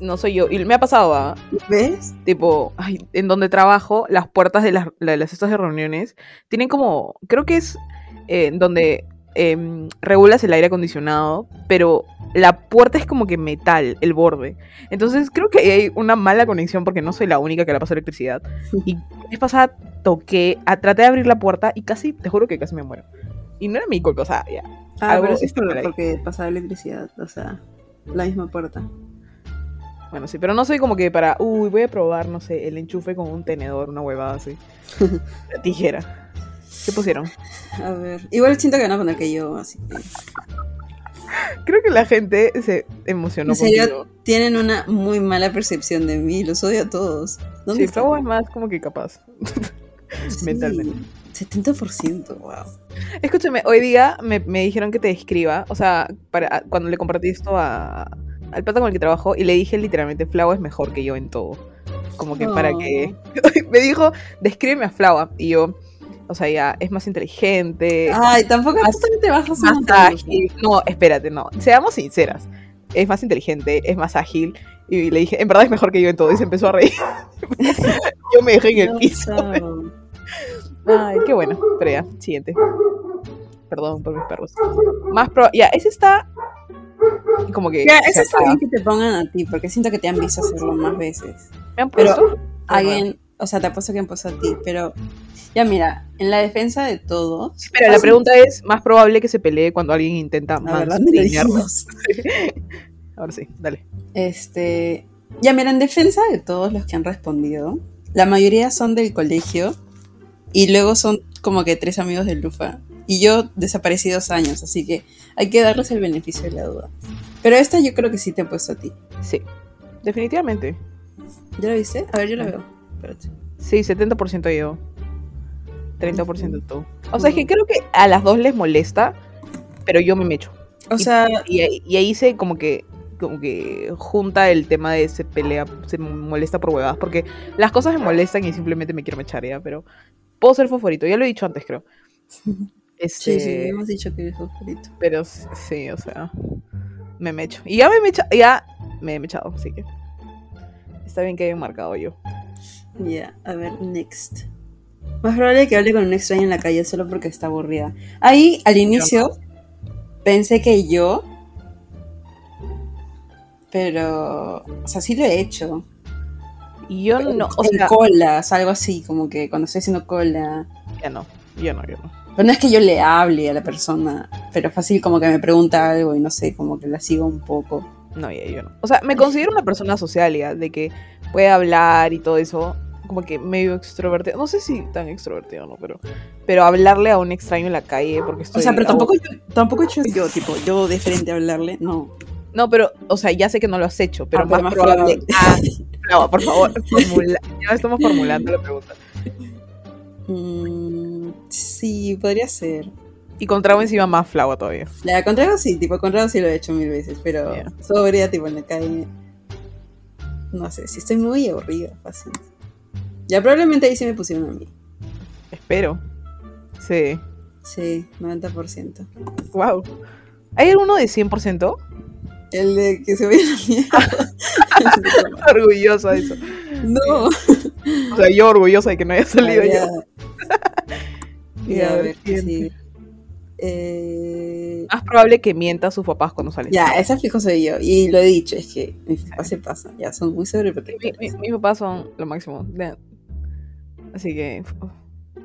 [SPEAKER 2] No soy yo. Y me ha pasado, ¿ah?
[SPEAKER 3] ¿Ves?
[SPEAKER 2] tipo, ay, en donde trabajo, las puertas de las, de las estas de reuniones tienen como, creo que es eh, donde em, regulas el aire acondicionado, pero la puerta es como que metal, el borde. Entonces creo que hay una mala conexión porque no soy la única que la pasa electricidad. Y vez pasada toqué, a- traté de abrir la puerta y casi, te juro que casi me muero. Y no era mi culpa, o sea, ya.
[SPEAKER 3] Ah,
[SPEAKER 2] Algo
[SPEAKER 3] pero porque pasaba electricidad, o sea, la misma puerta.
[SPEAKER 2] Bueno, sí, pero no soy como que para, uy, voy a probar, no sé, el enchufe con un tenedor, una huevada así. La tijera. ¿Qué pusieron?
[SPEAKER 3] A ver, igual siento que van a poner que yo, así que...
[SPEAKER 2] Creo que la gente se emocionó
[SPEAKER 3] En serio, tienen una muy mala percepción de mí, los odio a todos. ¿Dónde
[SPEAKER 2] Sí? Flavo es más como que capaz.
[SPEAKER 3] Sí,
[SPEAKER 2] mentalmente.
[SPEAKER 3] 70%, wow.
[SPEAKER 2] Escúchame, hoy día me, me dijeron que te escriba, o sea, para, cuando le compartí esto a, al pata con el que trabajo, y le dije literalmente, Flava es mejor que yo en todo. Como que para que... me dijo, descríbeme a Flava, y yo, o sea, ya, es más inteligente,
[SPEAKER 3] Ay, tampoco
[SPEAKER 2] más-
[SPEAKER 3] tú te bajas
[SPEAKER 2] más ágil. No, espérate, no. Seamos sinceras. Es más inteligente, es más ágil. Y le dije, en verdad es mejor que yo en todo. Y se empezó a reír. yo me dejé en el piso. Ay, qué bueno. Pero ya, siguiente. Perdón por mis perros. Más pro. Ya, ese está. Como que.
[SPEAKER 3] Ya, eso está bien que te pongan a ti, porque siento que te han visto hacerlo más veces.
[SPEAKER 2] ¿Me han
[SPEAKER 3] pero-
[SPEAKER 2] puesto?
[SPEAKER 3] Alguien, o sea, te apuesto que puesto a ti, pero ya mira, en la defensa de todos.
[SPEAKER 2] Espera, la pregunta es: ¿más probable que se pelee cuando alguien intenta
[SPEAKER 3] dijimos.
[SPEAKER 2] Ahora sí, dale.
[SPEAKER 3] Este, ya mira, en defensa de todos los que han respondido, la mayoría son del colegio y luego son como que tres amigos de Lufa. Y yo desaparecí dos años, así que hay que darles el beneficio de la duda. Pero esta yo creo que sí te han puesto a ti.
[SPEAKER 2] Sí, definitivamente.
[SPEAKER 3] ¿Ya lo viste? A ver, yo la
[SPEAKER 2] Ah.
[SPEAKER 3] veo. Espérate.
[SPEAKER 2] Sí, 70% yo. 30% tú. O sea, es que creo que a las dos les molesta, pero yo me mecho.
[SPEAKER 3] O
[SPEAKER 2] Y-
[SPEAKER 3] sea,
[SPEAKER 2] Y, ahí- y ahí se como que como que junta el tema de se pelea, se molesta por huevadas, porque las cosas me molestan y simplemente me quiero mechar ya, pero puedo ser favorito, ya lo he dicho antes, creo. Este,
[SPEAKER 3] sí, sí, hemos dicho que eres favorito.
[SPEAKER 2] pero sí, o sea, me mecho. Y ya me he mecha- ya me he mechado, así que está bien que hayan marcado yo.
[SPEAKER 3] Ya, a ver, next. Más probable que hable con un extraño en la calle solo porque está aburrida. Ahí, al inicio, pensé que yo. Pero. O sea, sí lo he hecho.
[SPEAKER 2] Yo no, o
[SPEAKER 3] en
[SPEAKER 2] sea,
[SPEAKER 3] colas, algo así, como que cuando estoy haciendo cola.
[SPEAKER 2] ya no, yo no, yo no.
[SPEAKER 3] Pero no es que yo le hable a la persona, pero fácil como que me pregunta algo y no sé, como que la sigo un poco.
[SPEAKER 2] No, ya, yo no. O sea, me considero una persona social, ya, de que puede hablar y todo eso, como que medio extrovertido. No sé si tan extrovertido o no, pero, pero hablarle a un extraño en la calle porque estoy...
[SPEAKER 3] O sea, pero tampoco yo, tampoco he hecho yo, tipo, yo de frente a hablarle, no.
[SPEAKER 2] No, pero, o sea, ya sé que no lo has hecho, pero
[SPEAKER 3] Ah,
[SPEAKER 2] más,
[SPEAKER 3] más
[SPEAKER 2] probable...
[SPEAKER 3] probable.
[SPEAKER 2] Ah, no, por favor, formula... ya estamos formulando la pregunta.
[SPEAKER 3] Mm, sí, podría ser.
[SPEAKER 2] Y con trago encima más flagua todavía.
[SPEAKER 3] La contrario sí, tipo, contrario sí lo he hecho mil veces, pero
[SPEAKER 2] Ya.
[SPEAKER 3] sobria, tipo, en la calle. No sé, si estoy muy aburrida, fácil. Ya probablemente ahí sí me pusieron a mí.
[SPEAKER 2] Espero. Sí.
[SPEAKER 3] Sí, 90%.
[SPEAKER 2] Wow. ¿Hay alguno de 100%?
[SPEAKER 3] El de que se a la mierda.
[SPEAKER 2] Orgullosa de eso.
[SPEAKER 3] no.
[SPEAKER 2] O sea, yo orgullosa de que no haya salido
[SPEAKER 3] ya.
[SPEAKER 2] yo.
[SPEAKER 3] Ya, a ver, sí. Eh,
[SPEAKER 2] Más probable que mienta a sus papás cuando salen.
[SPEAKER 3] ya, esa fijo soy yo. Y lo he dicho, es que mis papás se pasan. Ya, son muy
[SPEAKER 2] Mi-
[SPEAKER 3] sobreprotectores.
[SPEAKER 2] mi- mis papás son lo máximo. De- Así que.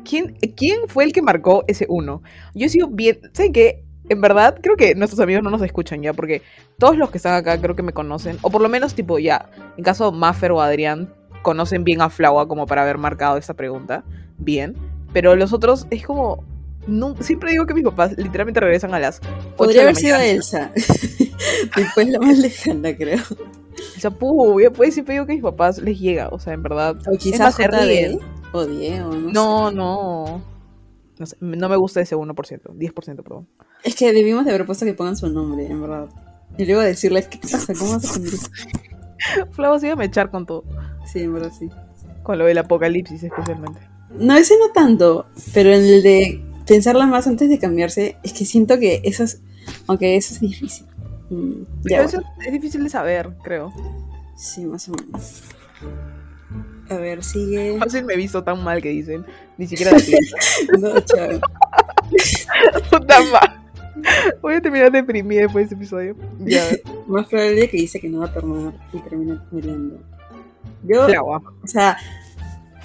[SPEAKER 2] ¿quién, ¿Quién fue el que marcó ese uno? Yo sigo bien. ¿Saben qué? En verdad, creo que nuestros amigos no nos escuchan ya, porque todos los que están acá creo que me conocen. O por lo menos, tipo, ya. En caso Maffer o Adrián, conocen bien a Flaua como para haber marcado esta pregunta. Bien. Pero los otros es como. siempre digo que mis papás literalmente regresan a las. ocho de
[SPEAKER 3] Podría
[SPEAKER 2] la
[SPEAKER 3] haber sido
[SPEAKER 2] mañana.
[SPEAKER 3] Elsa. Después la más lejana, creo.
[SPEAKER 2] O sea, puh, ya pues siempre digo que mis papás les llega, o sea, en verdad.
[SPEAKER 3] O quizás
[SPEAKER 2] se ríen.
[SPEAKER 3] O Diego, no,
[SPEAKER 2] No,
[SPEAKER 3] sé.
[SPEAKER 2] no. No, sé, no me gusta ese 1%, 10%, perdón.
[SPEAKER 3] Es que debimos de haber puesto que pongan su nombre, en verdad. Y luego decirles, ¿qué pasa? ¿Cómo vas a eso?
[SPEAKER 2] Flavo se iba a mechar con todo.
[SPEAKER 3] Sí, en verdad sí.
[SPEAKER 2] Con lo del apocalipsis especialmente.
[SPEAKER 3] No, ese no tanto, pero en el de pensarla más antes de cambiarse, es que siento que eso es, aunque eso es difícil. Mm,
[SPEAKER 2] Pero eso es difícil de saber, creo.
[SPEAKER 3] sí, más o menos. A ver, sigue.
[SPEAKER 2] Fácil me he visto tan mal que dicen. Ni siquiera.
[SPEAKER 3] No, chao.
[SPEAKER 2] Puta ma- Voy a terminar deprimida después de este episodio. Ya,
[SPEAKER 3] Más probable que dice que no va a tomar y termina muriendo. Yo, o sea,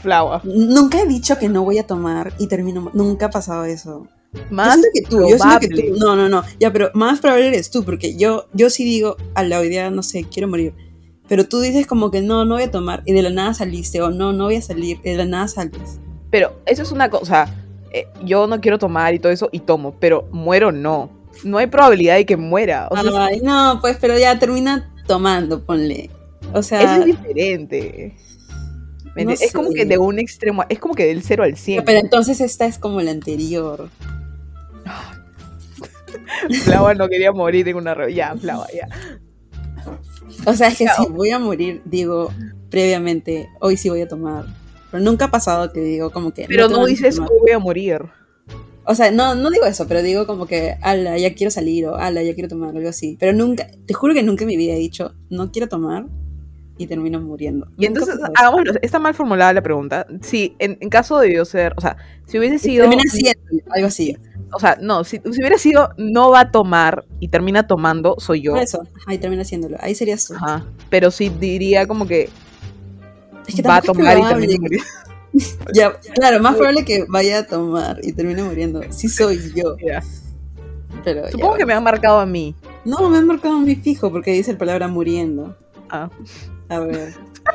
[SPEAKER 2] Flagua.
[SPEAKER 3] nunca he dicho que no voy a tomar y termino. Nunca ha pasado eso.
[SPEAKER 2] Más
[SPEAKER 3] yo que tú, yo que tú. No, no, no. Ya, pero más probable eres tú, porque yo, yo sí digo a la día, no sé, quiero morir. Pero tú dices como que no, no voy a tomar y de la nada saliste, o no, no voy a salir, y de la nada sales.
[SPEAKER 2] Pero eso es una cosa. eh, yo no quiero tomar y todo eso y tomo, pero muero no. No hay probabilidad de que muera. O sea,
[SPEAKER 3] Ay, no, pues, pero ya termina tomando, ponle. O
[SPEAKER 2] eso
[SPEAKER 3] sea,
[SPEAKER 2] es diferente. Es como que de un extremo, es como que del 0 al 100.
[SPEAKER 3] pero entonces esta es como la anterior.
[SPEAKER 2] Flava no quería morir en una re- Ya, Flava, ya.
[SPEAKER 3] O sea, es que
[SPEAKER 2] Claro.
[SPEAKER 3] si voy a morir, digo previamente, hoy sí voy a tomar. Pero nunca ha pasado que digo como que...
[SPEAKER 2] Pero no dices. "Oh, voy a morir.
[SPEAKER 3] O sea, no, no digo eso, pero digo como que, ala, ya quiero salir o ala, ya quiero tomar, algo así. Pero nunca, te juro que nunca en mi vida he dicho, no quiero tomar y termino muriendo.
[SPEAKER 2] Y entonces,
[SPEAKER 3] pasó eso.
[SPEAKER 2] hagámoslo. Está mal formulada la pregunta. Si, en, en caso de yo ser, o sea, si hubiese sido.
[SPEAKER 3] termina siendo algo así.
[SPEAKER 2] O sea, no, si, si hubiera sido no va a tomar y termina tomando, soy yo.
[SPEAKER 3] Por eso, ahí termina haciéndolo. Ahí serías tú.
[SPEAKER 2] Ajá. Pero sí diría como que,
[SPEAKER 3] Es que
[SPEAKER 2] va a tomar y termina muriendo.
[SPEAKER 3] Ya, claro, más probable que vaya a tomar y termine muriendo. Sí soy yo.
[SPEAKER 2] Ya.
[SPEAKER 3] Pero ya,
[SPEAKER 2] Supongo que me han marcado a mí.
[SPEAKER 3] No, me han marcado mi fijo porque dice la palabra muriendo.
[SPEAKER 2] Ah.
[SPEAKER 3] A ver,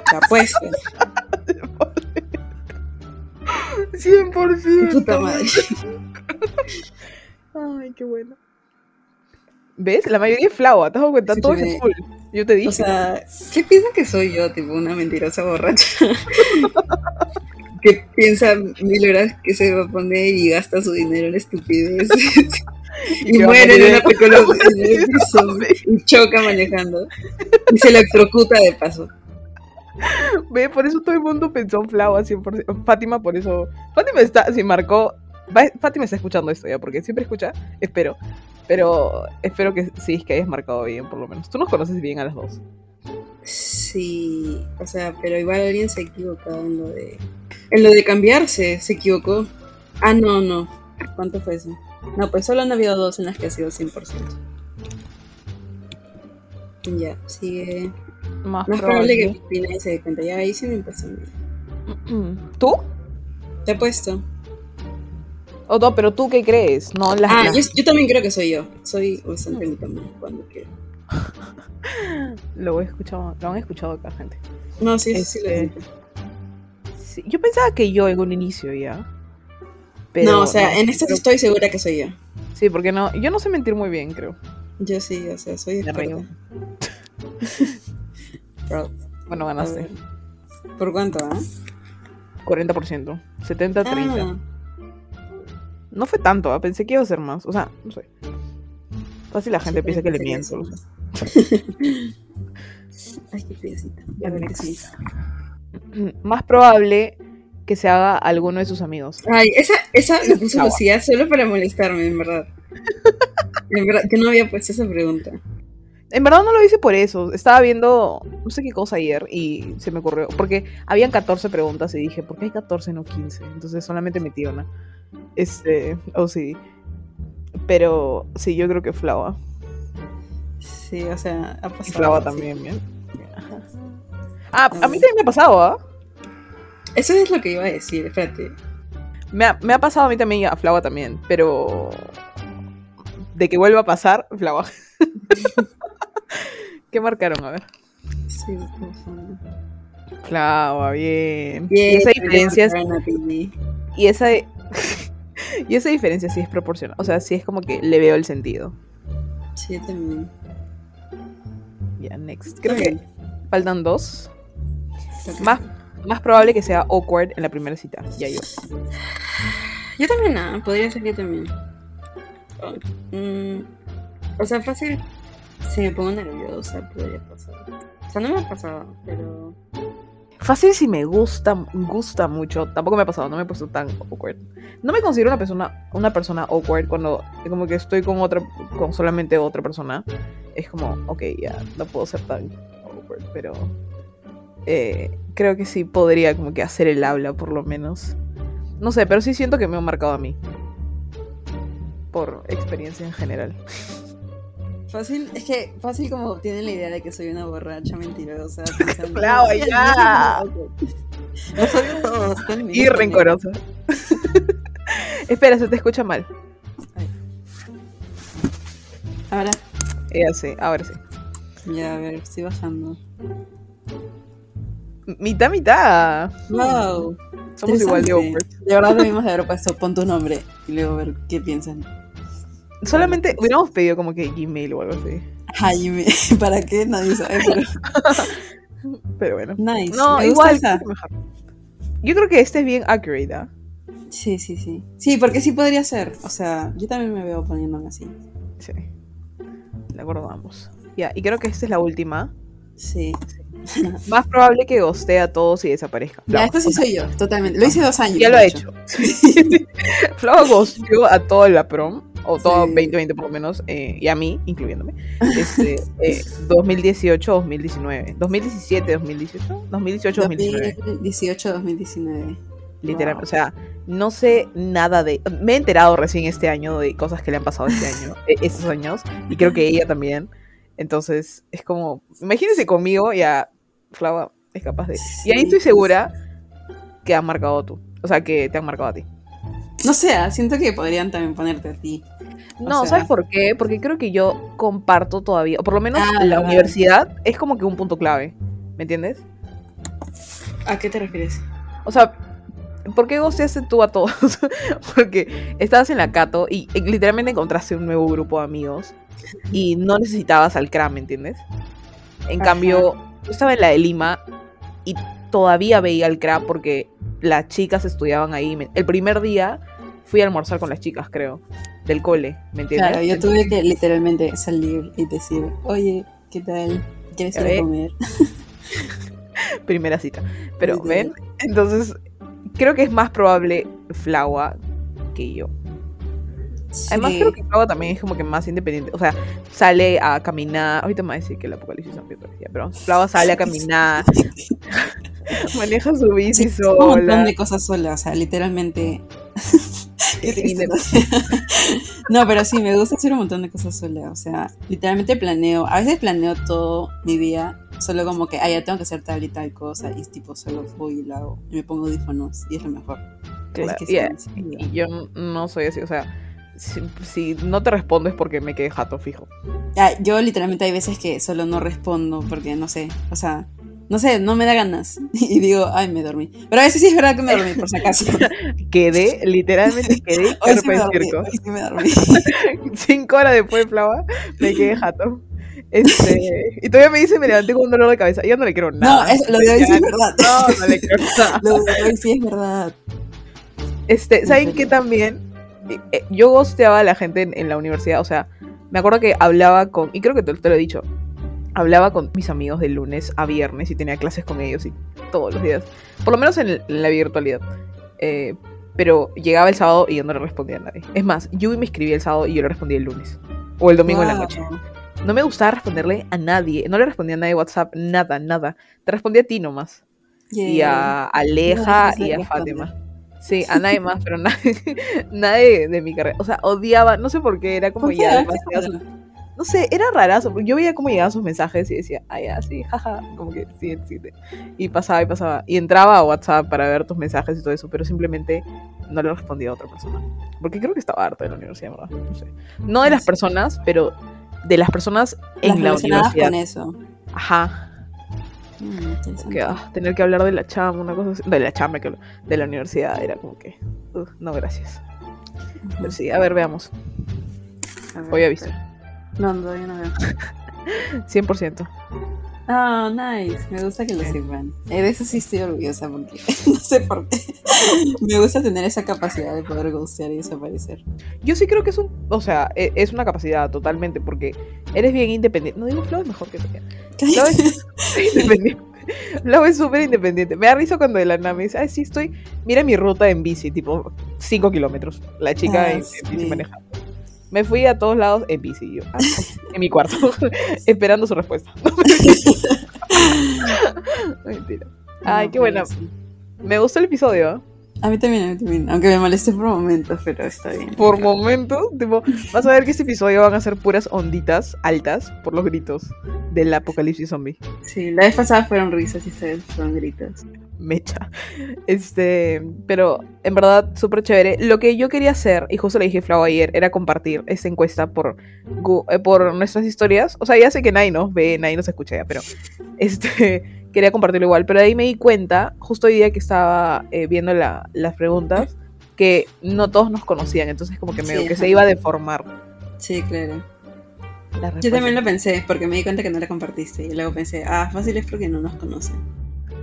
[SPEAKER 3] te apuesto.
[SPEAKER 2] 100%.
[SPEAKER 3] Puta madre.
[SPEAKER 2] Ay, qué bueno. ¿Ves? La mayoría es flagua, ¿te has dado cuenta?
[SPEAKER 3] Sí,
[SPEAKER 2] Todo es full. Yo te dije.
[SPEAKER 3] O sea, ¿qué piensan que soy yo? Tipo, una mentirosa borracha. que piensa mil horas que se va a poner y gasta su dinero en estupideces. y
[SPEAKER 2] a
[SPEAKER 3] muere en una película y choca manejando. Y se electrocuta de paso.
[SPEAKER 2] Ve, por eso todo el mundo pensó en Flava 100%. Fátima, por eso. Fátima está, si marcó. va- Fátima está escuchando esto ya, porque siempre escucha. Espero. Pero espero que sí, es que hayas marcado bien, por lo menos. Tú nos conoces bien a las dos.
[SPEAKER 3] Sí, o sea, pero igual alguien se ha equivocado en lo de. En lo de cambiarse, se equivocó. Ah, no, no. ¿Cuánto fue eso? No, pues solo han habido dos en las que ha sido 100%. Ya, sigue.
[SPEAKER 2] Más
[SPEAKER 3] Más probable que
[SPEAKER 2] probable.
[SPEAKER 3] Cristina se dé cuenta. Ya ahí sí me empezó.
[SPEAKER 2] ¿Tú?
[SPEAKER 3] Te he puesto.
[SPEAKER 2] O no, pero tú qué crees? No, las.
[SPEAKER 3] Ah,
[SPEAKER 2] las-
[SPEAKER 3] yo, yo también creo que soy yo. Soy bastante también cuando quiero.
[SPEAKER 2] Lo he escuchado, lo han escuchado acá, gente.
[SPEAKER 3] No, sí, sí, sí, lo
[SPEAKER 2] Este,
[SPEAKER 3] siento.
[SPEAKER 2] Sí, yo pensaba que yo en un inicio ya. Pero
[SPEAKER 3] No, o sea, en esta
[SPEAKER 2] creo-
[SPEAKER 3] estoy segura que soy yo.
[SPEAKER 2] Sí, porque no, yo no sé mentir muy bien, creo.
[SPEAKER 3] Yo sí, o sea, soy experta.
[SPEAKER 2] Bueno, ganaste.
[SPEAKER 3] ¿Por cuánto, ah?
[SPEAKER 2] 40%. 70-30.
[SPEAKER 3] Ah,
[SPEAKER 2] No fue tanto, ¿ah? pensé que iba a ser más. O sea, no sé. Fácil la gente
[SPEAKER 3] sí,
[SPEAKER 2] piensa que le miento.
[SPEAKER 3] así. Ay, qué piecita.
[SPEAKER 2] Más probable que se haga alguno de sus amigos.
[SPEAKER 3] Ay, esa, esa la puso
[SPEAKER 2] Agua.
[SPEAKER 3] Lucía solo para molestarme, en verdad. En verdad, que no había puesto esa pregunta.
[SPEAKER 2] En verdad no lo hice por eso. Estaba viendo no sé qué cosa ayer y se me ocurrió. Porque habían 14 preguntas y dije, ¿por qué hay 14 no 15? Entonces solamente metí una. Este, oh sí. Pero sí, yo creo que Flava.
[SPEAKER 3] Sí, o sea, ha
[SPEAKER 2] Y
[SPEAKER 3] pasado.
[SPEAKER 2] Flava
[SPEAKER 3] sí.
[SPEAKER 2] también, bien. Ajá. Ah, a mí también me ha pasado, ¿ah?
[SPEAKER 3] Eso es lo que iba a decir, espérate.
[SPEAKER 2] Me ha, me ha pasado a mí también y a Flava también, pero de que vuelva a pasar, Flava. ¿Qué marcaron? A ver.
[SPEAKER 3] Sí.
[SPEAKER 2] Flava, bien.
[SPEAKER 3] Bien,
[SPEAKER 2] y esa diferencia es- y esa y esa diferencia sí es proporcional, o sea, sí es como que le veo el sentido.
[SPEAKER 3] Sí, también.
[SPEAKER 2] Ya, next. Creo que Faltan dos.
[SPEAKER 3] Que
[SPEAKER 2] Más. Más probable que sea awkward en la primera cita. Ya yo.
[SPEAKER 3] Yo también, ah, podría ser yo también. Mm, o sea, fácil. Si me pongo nerviosa, podría pasar. O sea, no me ha pasado, pero.
[SPEAKER 2] Fácil si me gusta, gusta mucho. Tampoco me ha pasado, no me he puesto tan awkward. No me considero una persona, una persona awkward cuando como que estoy con otra, con solamente otra persona. Es como, ok, ya, no puedo ser tan awkward, pero eh, creo que sí podría como que hacer el habla por lo menos. No sé, pero sí siento que me ha marcado a mí. Por experiencia en general.
[SPEAKER 3] Fácil, es que fácil como tienen la idea de que soy una borracha mentirosa. pensando,
[SPEAKER 2] Claro,
[SPEAKER 3] "Ay,
[SPEAKER 2] ya".
[SPEAKER 3] No soy todos,
[SPEAKER 2] Y rencorosa. Espera, se te escucha mal.
[SPEAKER 3] Ahora,
[SPEAKER 2] Ya sí, ahora sí.
[SPEAKER 3] ya, a ver, estoy bajando.
[SPEAKER 2] Mitad, mitad.
[SPEAKER 3] Wow.
[SPEAKER 2] Somos igual de awkward.
[SPEAKER 3] De verdad debimos de haber puesto pon tu nombre y luego ver qué piensan.
[SPEAKER 2] Solamente hubiéramos pedido como que Gmail o algo así.
[SPEAKER 3] Jaime, ¿para qué? Nadie sabe, pero
[SPEAKER 2] Pero bueno.
[SPEAKER 3] nice.
[SPEAKER 2] No,
[SPEAKER 3] me gusta
[SPEAKER 2] igual.
[SPEAKER 3] esa.
[SPEAKER 2] Yo creo que este es bien accurate, ¿ah?
[SPEAKER 3] Sí, sí, sí. Sí, porque sí podría ser. O sea, yo también me veo poniéndome así.
[SPEAKER 2] Sí. De acuerdo, vamos. Ya, y creo que esta es la última.
[SPEAKER 3] Sí.
[SPEAKER 2] Más probable que gostee a todos y desaparezca.
[SPEAKER 3] Ya, esto sí soy yo, totalmente. Lo hice dos años.
[SPEAKER 2] Ya lo ha hecho. Flava ghosteó a toda la prom, o todo
[SPEAKER 3] Sí.
[SPEAKER 2] 2020 por lo menos, eh, y a mí, incluyéndome, este, eh, 2018-2019. 2017-2018, 2018-2019.
[SPEAKER 3] 2018-2019.
[SPEAKER 2] Literal,
[SPEAKER 3] Wow.
[SPEAKER 2] o sea, no sé nada de... Me he enterado recién este año de cosas que le han pasado este año, eh, estos años, y creo que ella también. Entonces, es como, imagínense conmigo, ya, Flava es capaz de... Y ahí estoy segura que han marcado tú, o sea, que te han marcado a ti.
[SPEAKER 3] No sé, ah, siento que podrían también ponerte a ti. O
[SPEAKER 2] No,
[SPEAKER 3] sea-
[SPEAKER 2] ¿sabes por qué? Porque creo que yo comparto todavía, o por lo menos
[SPEAKER 3] Ah,
[SPEAKER 2] la universidad es como que un punto clave, ¿me entiendes?
[SPEAKER 3] ¿A qué te refieres?
[SPEAKER 2] O sea, ¿por qué gosteaste tú a todos? Porque estabas en la Cato y literalmente encontraste un nuevo grupo de amigos y no necesitabas al CRAM, ¿me entiendes? En
[SPEAKER 3] Ajá.
[SPEAKER 2] cambio, yo estaba en la de Lima y todavía veía al CRAM porque las chicas estudiaban ahí. El primer día fui a almorzar con las chicas, creo, del cole, ¿me entiendes?
[SPEAKER 3] Claro, yo tuve que literalmente salir y decir, oye, ¿qué tal? ¿Quieres ir a
[SPEAKER 2] ve.
[SPEAKER 3] comer?
[SPEAKER 2] primera cita. Pero. ¿ven? Entonces, creo que es más probable Flaua que yo. Además,
[SPEAKER 3] Sí.
[SPEAKER 2] creo que Flava también es como que más independiente. O sea, sale a caminar. Ahorita me va a decir que el apocalipsis zombie, ya, pero Flava sale a caminar, maneja su bici
[SPEAKER 3] Sí, un montón
[SPEAKER 2] sola.
[SPEAKER 3] de cosas solas, o sea, literalmente. ¿no? pero sí, me gusta hacer un montón de cosas sola. O sea, literalmente planeo. A veces planeo todo mi día, solo como que, ah, ya tengo que hacer tal y tal cosa. Y tipo, solo voy y lo hago. Y me pongo audífonos y es lo mejor.
[SPEAKER 2] Claro,
[SPEAKER 3] que sí,
[SPEAKER 2] yeah,
[SPEAKER 3] sí,
[SPEAKER 2] Y yo no soy así, o sea, si, si no te respondo es porque me quedé jato fijo.
[SPEAKER 3] Ah, yo literalmente hay veces que solo no respondo porque no sé, o sea, no sé, no me da ganas. Y digo, ay, me dormí. Pero a veces sí es verdad que me dormí, por si acaso.
[SPEAKER 2] Quedé, literalmente quedé
[SPEAKER 3] Hoy sí me dormí, hoy sí me dormí.
[SPEAKER 2] Cinco horas después, Flava, me quedé jato. Este, y todavía me dice, me levanté con un dolor de cabeza. Yo no le quiero
[SPEAKER 3] No,
[SPEAKER 2] nada.
[SPEAKER 3] es- lo de hoy sí es verdad.
[SPEAKER 2] No, no le quiero nada.
[SPEAKER 3] Lo de hoy sí es verdad.
[SPEAKER 2] Este, ¿saben qué también? Eh, eh, Yo gosteaba a la gente en, en la universidad, o sea, me acuerdo que hablaba con, y creo que te, te lo he dicho, hablaba con mis amigos de lunes a viernes y tenía clases con ellos y todos los días, por lo menos en, el- en la virtualidad. Eh, pero llegaba el sábado y yo no le respondía a nadie. Es más, yo me escribía el sábado y yo le respondía el lunes. O el domingo en la noche. No me gustaba responderle a nadie. No le respondía a nadie de WhatsApp, nada, nada. Te respondía a ti nomás. Y a Aleja
[SPEAKER 3] No, no
[SPEAKER 2] y a. Fátima. Sí, a nadie más, pero nadie, nadie de mi carrera. O sea, odiaba, no sé por qué, era como ya
[SPEAKER 3] ¿Qué
[SPEAKER 2] demasiado-? No sé, era rarazo, porque yo veía cómo llegaban sus mensajes y decía, ah, ya, sí, jaja, como que sí, sí. Y pasaba y pasaba. Y entraba a WhatsApp para ver tus mensajes y todo eso, pero simplemente no le respondía a otra persona. Porque creo que estaba harta de la universidad, ¿verdad? No sé. No de las personas, pero de las personas
[SPEAKER 3] Las
[SPEAKER 2] en la universidad.
[SPEAKER 3] con eso.
[SPEAKER 2] Ajá.
[SPEAKER 3] Mm.
[SPEAKER 2] Que, ah, tener que hablar de la chamba, una cosa así. De la chamba, que, de la universidad, era como que, uh, no, gracias.
[SPEAKER 3] Ujú.
[SPEAKER 2] Pero sí, a ver, veamos.
[SPEAKER 3] A ver,
[SPEAKER 2] Hoy ha visto.
[SPEAKER 3] No, todavía no veo.
[SPEAKER 2] 100%.
[SPEAKER 3] Oh, nice. Me gusta que lo sepan. Eh, De eso sí estoy orgullosa porque no sé por qué. Me gusta tener esa capacidad de poder ghostear y desaparecer.
[SPEAKER 2] Yo sí creo que es un, o sea, e- es una capacidad totalmente porque eres bien independiente. No digo Flau es mejor que tú. Flau es independiente. Flau es súper independiente. Me da risa cuando de la nada me dice, ay, sí, estoy, mira mi ruta en bici, tipo 5 kilómetros. La chica
[SPEAKER 3] Ah,
[SPEAKER 2] en, en bici
[SPEAKER 3] sí.
[SPEAKER 2] manejando. Me fui a todos lados en bici, yo, ah, en mi cuarto, esperando su respuesta. Mentira. Ay, qué
[SPEAKER 3] sí.
[SPEAKER 2] Me gustó el episodio.
[SPEAKER 3] A mí también, a mí también. Aunque me molesté por momentos, pero está bien.
[SPEAKER 2] Por momentos, tipo, vas a ver que este episodio van a ser puras onditas altas por los gritos del apocalipsis zombie.
[SPEAKER 3] Sí, la vez pasada fueron risas y vez fueron gritos.
[SPEAKER 2] Mecha. Este, pero en verdad, súper chévere. Lo que yo quería hacer, y justo le dije a Flau ayer, era compartir esta encuesta por, eh, por nuestras historias. O sea, ya sé que nadie nos ve, nadie nos escucha ya, pero este, quería compartirlo igual. Pero de ahí me di cuenta, justo hoy día que estaba eh, viendo la- las preguntas, que no todos nos conocían. Entonces, como que medio
[SPEAKER 3] Sí,
[SPEAKER 2] que se iba a deformar.
[SPEAKER 3] Sí, claro.
[SPEAKER 2] la
[SPEAKER 3] Yo también lo pensé, porque me di cuenta que no la compartiste. Y luego pensé, ah, fácil es porque no nos conocen.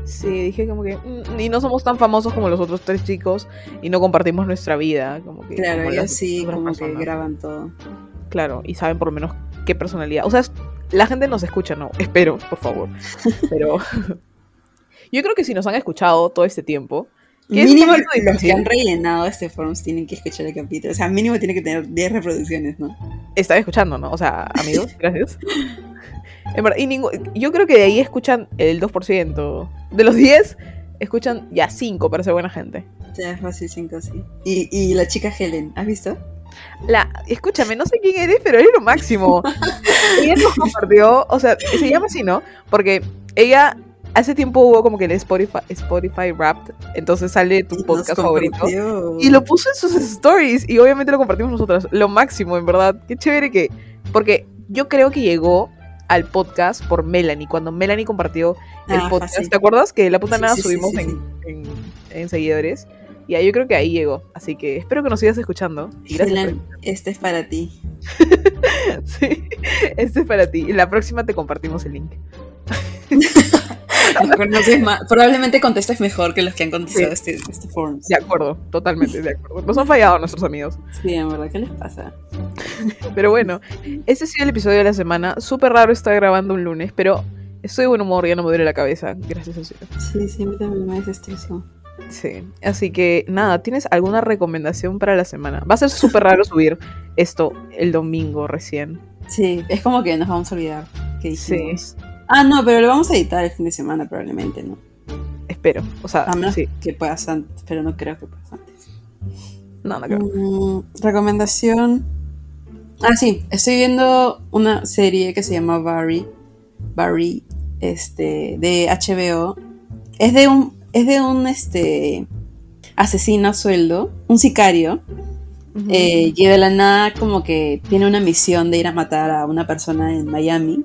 [SPEAKER 2] Sí, dije como que. "Mm, Y no somos tan famosos como los otros tres chicos y no compartimos nuestra vida. Como que,
[SPEAKER 3] Claro,
[SPEAKER 2] como
[SPEAKER 3] ellos sí, como que graban todo.
[SPEAKER 2] Claro, y saben por lo menos qué personalidad. O sea, es- la gente nos escucha, ¿no? Espero, por favor. Pero. Yo creo que si nos han escuchado todo este tiempo. que es
[SPEAKER 3] Mínimo
[SPEAKER 2] poquito
[SPEAKER 3] los que han rellenado este forms tienen que escuchar el capítulo. O sea, mínimo tiene que tener 10 reproducciones, ¿no?
[SPEAKER 2] Están escuchando, ¿no? O sea, amigos, gracias. En verdad, y yo creo que de ahí escuchan el 2%. De los 10, escuchan ya 5 para ser buena gente.
[SPEAKER 3] Ya es fácil 5 sí. Y, y la chica Helen, ¿has visto?
[SPEAKER 2] La, escúchame, no sé quién eres, pero eres lo máximo. ella nos compartió, o sea, se llama así, ¿no? Porque ella hace tiempo hubo como que el Spotify, Spotify Wrapped, entonces sale tu
[SPEAKER 3] Y
[SPEAKER 2] podcast favorito. Y lo puso en sus stories y obviamente lo compartimos nosotras. Lo máximo, en verdad. Qué chévere que. Porque yo creo que llegó al podcast por Melanie, cuando Melanie compartió el
[SPEAKER 3] Ah,
[SPEAKER 2] podcast.
[SPEAKER 3] fácil.
[SPEAKER 2] ¿Te acuerdas? Que la puta nada
[SPEAKER 3] sí, sí,
[SPEAKER 2] subimos
[SPEAKER 3] sí,
[SPEAKER 2] en,
[SPEAKER 3] sí.
[SPEAKER 2] En, en seguidores. Y ahí yo creo que ahí llegó. Así que espero que nos sigas escuchando. Y gracias por
[SPEAKER 3] este es para ti.
[SPEAKER 2] Sí, este es para ti. Y la próxima te compartimos el link.
[SPEAKER 3] Nos conoces más. Probablemente contestes mejor que los que han contestado este, este.
[SPEAKER 2] De acuerdo, totalmente de acuerdo. Nos han fallado nuestros amigos.
[SPEAKER 3] Sí, en verdad, ¿qué les pasa?
[SPEAKER 2] Pero bueno, este ha sido el episodio de la semana. Súper raro estar grabando un lunes, pero estoy de buen humor, ya no me duele la cabeza. Gracias a Dios.
[SPEAKER 3] Sí, sí, a mí también me desestresó.
[SPEAKER 2] Sí, así que nada, ¿tienes alguna recomendación para la semana? Va a ser súper raro subir esto el domingo recién.
[SPEAKER 3] Sí, es como que nos vamos a olvidar que
[SPEAKER 2] Sí.
[SPEAKER 3] Ah, no, pero lo vamos a editar el fin de semana probablemente, ¿no?
[SPEAKER 2] Espero. O sea,
[SPEAKER 3] A menos
[SPEAKER 2] sí.
[SPEAKER 3] que puedas antes, pero no creo que puedas antes.
[SPEAKER 2] No, no creo.
[SPEAKER 3] Mm, recomendación. Ah, sí, estoy viendo una serie que se llama Barry. Barry, este, de HBO. Es de un, es de un, este, asesino a sueldo, un sicario, eh, y de la nada como que tiene una misión de ir a matar a una persona en Miami.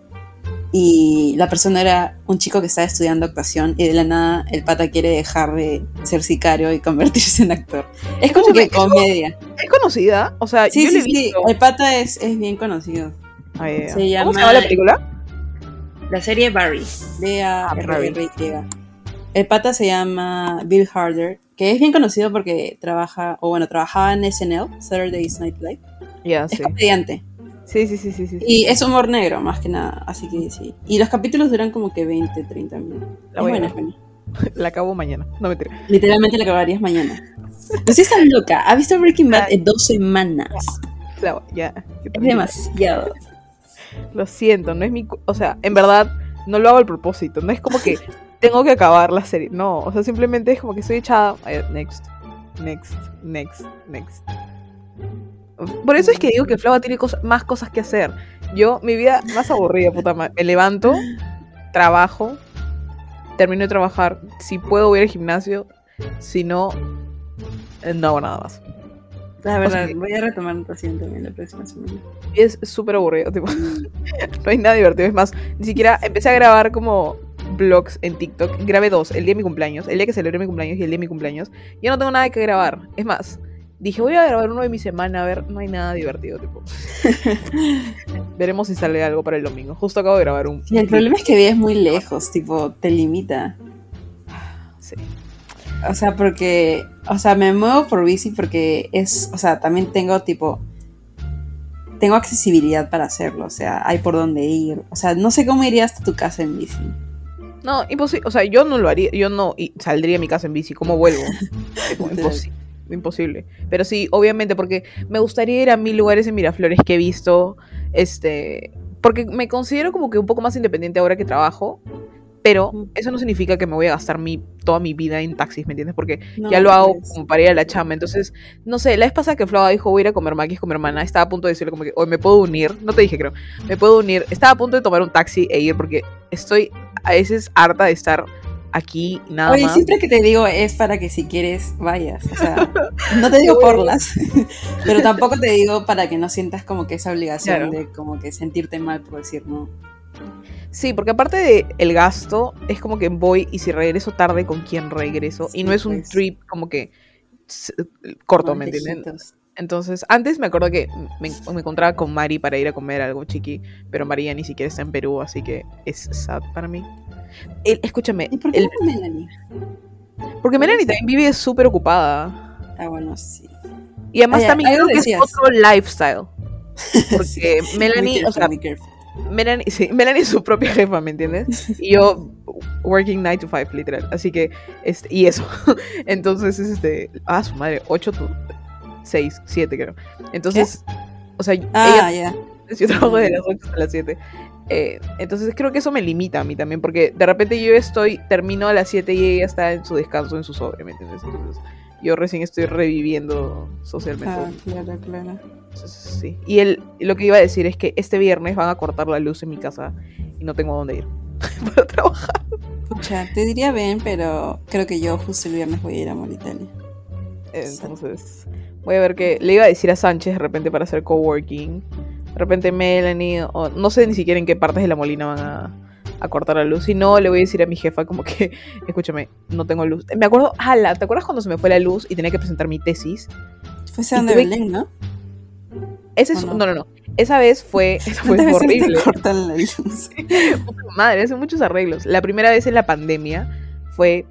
[SPEAKER 3] Y la persona era un chico que estaba estudiando actuación y de la nada el pata quiere dejar de ser sicario y convertirse en actor. Es como que comedia.
[SPEAKER 2] ¿Es conocida? O sea,
[SPEAKER 3] Sí,
[SPEAKER 2] yo le
[SPEAKER 3] sí, sí. El pata es, es bien conocido. Se
[SPEAKER 2] ¿Cómo se
[SPEAKER 3] llama-
[SPEAKER 2] llama la película?
[SPEAKER 3] La serie Barry. B A
[SPEAKER 2] Ah, Barry.
[SPEAKER 3] El pata se llama Bill Harder, que es bien conocido porque trabaja, o bueno, trabajaba en SNL, Saturday's Night Live. Es
[SPEAKER 2] sí.
[SPEAKER 3] comediante.
[SPEAKER 2] Sí, sí, sí, sí, sí.
[SPEAKER 3] Y es humor negro, más que nada, así que sí. Y los capítulos duran como que 20, 30 minutos.
[SPEAKER 2] La
[SPEAKER 3] Es
[SPEAKER 2] voy
[SPEAKER 3] buena.
[SPEAKER 2] La acabo mañana. No me
[SPEAKER 3] Literalmente la acabarías mañana. Pues sí está loca. Ha visto Breaking Bad en dos semanas.
[SPEAKER 2] Claro, ya.
[SPEAKER 3] Es demasiado.
[SPEAKER 2] Lo siento, no es mi. O sea, en verdad, no lo hago al propósito. No es como que tengo que acabar la serie. No, o sea, simplemente es como que estoy echada. eh, Next, next, next, next. Por eso es que digo que Flava tiene cosas- más cosas que hacer. Yo, mi vida más aburrida, puta madre. Me levanto, trabajo, termino de trabajar. Si puedo, voy al gimnasio. Si no, eh, no hago nada más.
[SPEAKER 3] La verdad,
[SPEAKER 2] sea,
[SPEAKER 3] voy a retomar natación también la próxima semana.
[SPEAKER 2] Es súper aburrido, tipo, no hay nada divertido. Es más, ni siquiera empecé a grabar como vlogs en TikTok. Grabé dos, el día de mi cumpleaños, el día que celebré mi cumpleaños y el día de mi cumpleaños. Ya no tengo nada que grabar. Es más, dije, voy a grabar uno de mi semana, a ver, no hay nada divertido, tipo. Veremos si sale algo para el domingo. Justo acabo de grabar un.
[SPEAKER 3] Y el problema es que vives muy lejos, tipo, te limita.
[SPEAKER 2] Sí.
[SPEAKER 3] O sea, porque, o sea, me muevo por bici porque es, o sea, también tengo tipo, tengo accesibilidad para hacerlo, o sea, hay por dónde ir. O sea, no sé cómo iría hasta tu casa en bici.
[SPEAKER 2] No, imposible. O sea, yo no lo haría. Yo no y- saldría a mi casa en bici. ¿Cómo vuelvo? Tipo, imposi- imposible. Pero sí, obviamente, porque me gustaría ir a mil lugares en Miraflores que he visto. Este. Porque me considero como que un poco más independiente ahora que trabajo. Pero eso no significa que me voy a gastar mi, toda mi vida en taxis, ¿me entiendes? Porque
[SPEAKER 3] No,
[SPEAKER 2] ya lo hago
[SPEAKER 3] pues.
[SPEAKER 2] como para ir a la chamba. Entonces, no sé, la vez pasada que Flava dijo voy a ir a comer maquis con mi hermana, estaba a punto de decirle como que, hoy me puedo unir. No te dije, creo. Me puedo unir. Estaba a punto de tomar un taxi e ir porque estoy a veces harta de estar aquí nada
[SPEAKER 3] Oye,
[SPEAKER 2] más.
[SPEAKER 3] siempre que te digo es para que si quieres vayas. O sea, no te digo por las, pero tampoco te digo para que no sientas como que esa obligación
[SPEAKER 2] Claro.
[SPEAKER 3] de como que sentirte mal por decir no.
[SPEAKER 2] Sí, porque aparte de el gasto, es como que voy y si regreso tarde, ¿con quién regreso? y no es un
[SPEAKER 3] pues.
[SPEAKER 2] trip como que corto, ¿me entienden? Entonces, antes me acuerdo que me, me encontraba con Mari para ir a comer algo chiqui, pero María ni siquiera está en Perú, así que es sad para mí. El- escúchame,
[SPEAKER 3] ¿Y por qué
[SPEAKER 2] el-
[SPEAKER 3] no Melanie?
[SPEAKER 2] porque Melanie también vive súper ocupada.
[SPEAKER 3] Ah, bueno, sí.
[SPEAKER 2] Y además
[SPEAKER 3] ya,
[SPEAKER 2] también
[SPEAKER 3] algo
[SPEAKER 2] creo que es otro lifestyle. Porque
[SPEAKER 3] Sí.
[SPEAKER 2] Melanie, o sea. Melanie, sí, Melanie es su propia jefa, ¿me entiendes? Y yo working 9 to 5, literal. Así que, este, y eso. Entonces, este, ah, su madre, 8 to 6, 7 creo. Entonces, o sea,
[SPEAKER 3] Ah,
[SPEAKER 2] ella,
[SPEAKER 3] ya.
[SPEAKER 2] yo trabajo de las 8 hasta las 7. Eh, entonces creo que eso me limita a mí también, porque de repente yo estoy, termino a las 7 y ella está en su descanso, en su sobre, ¿me entiendes? Entonces yo recién estoy reviviendo socialmente.
[SPEAKER 3] Ah, claro, claro.
[SPEAKER 2] Entonces, sí. Y el, lo que iba a decir es que este viernes van a cortar la luz en mi casa y no tengo a dónde ir para trabajar.
[SPEAKER 3] Pucha, te diría bien, pero creo que yo justo el viernes voy a ir a Moritalia.
[SPEAKER 2] Entonces, voy a ver qué le iba a decir a Sánchez de repente para hacer coworking. De repente Melanie, o no sé ni siquiera en qué partes de la molina van a, a cortar la luz. Si no, le voy a decir a mi jefa como que, escúchame, no tengo luz. Me acuerdo, ala, ¿te acuerdas cuando se me fue la luz y tenía que presentar mi tesis?
[SPEAKER 3] Fue donde
[SPEAKER 2] tuve-
[SPEAKER 3] Belén, ¿no?
[SPEAKER 2] Ese es,
[SPEAKER 3] ¿O no?
[SPEAKER 2] no, no, no. Esa vez fue, esa fue
[SPEAKER 3] ¿Cuántas veces
[SPEAKER 2] horrible.
[SPEAKER 3] cortan la luz?
[SPEAKER 2] Madre, hace muchos arreglos. La primera vez en la pandemia fue.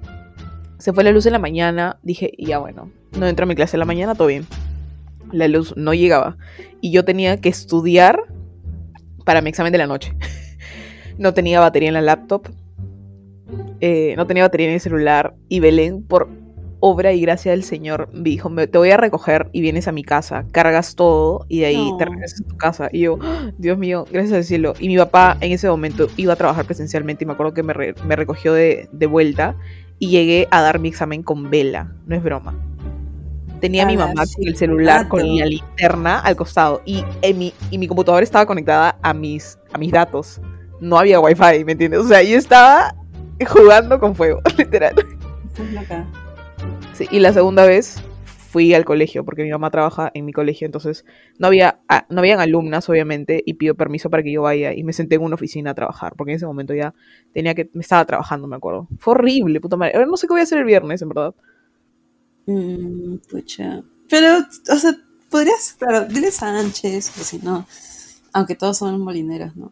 [SPEAKER 2] Se fue la luz en la mañana. Dije, ya bueno, no entra a mi clase en la mañana, todo bien. La luz no llegaba. Y yo tenía que estudiar para mi examen de la noche. No tenía batería en la laptop. eh, no tenía batería en el celular. Y Belén, por obra y gracia del Señor, me dijo: "Me- Te voy a recoger y vienes a mi casa. Cargas todo y de ahí te regresas a tu casa. Y yo, "Ah, Dios mío, gracias al cielo. Y mi papá en ese momento iba a trabajar presencialmente y me acuerdo que me, re- me recogió de, de vuelta y llegué a dar mi examen con vela. No es broma. Tenía a mi
[SPEAKER 3] Ala,
[SPEAKER 2] mamá con el celular, con la linterna al costado y, en mi, y mi computadora estaba conectada a mis, a mis datos. No había wifi, ¿me entiendes? O sea, yo estaba jugando con fuego, literal. Sí, y la segunda vez fui al colegio, porque mi mamá trabaja en mi colegio, entonces no había, ah, no habían alumnas, obviamente, y pido permiso para que yo vaya y me senté en una oficina a trabajar, porque en ese momento ya tenía que, me estaba trabajando, me acuerdo. Fue horrible, puta madre. Ahora no sé qué voy a hacer el viernes, en verdad.
[SPEAKER 3] Mm, pucha. Pero, o sea, podrías, claro, dile Sánchez, o si no. Aunque todos son molineros, ¿no?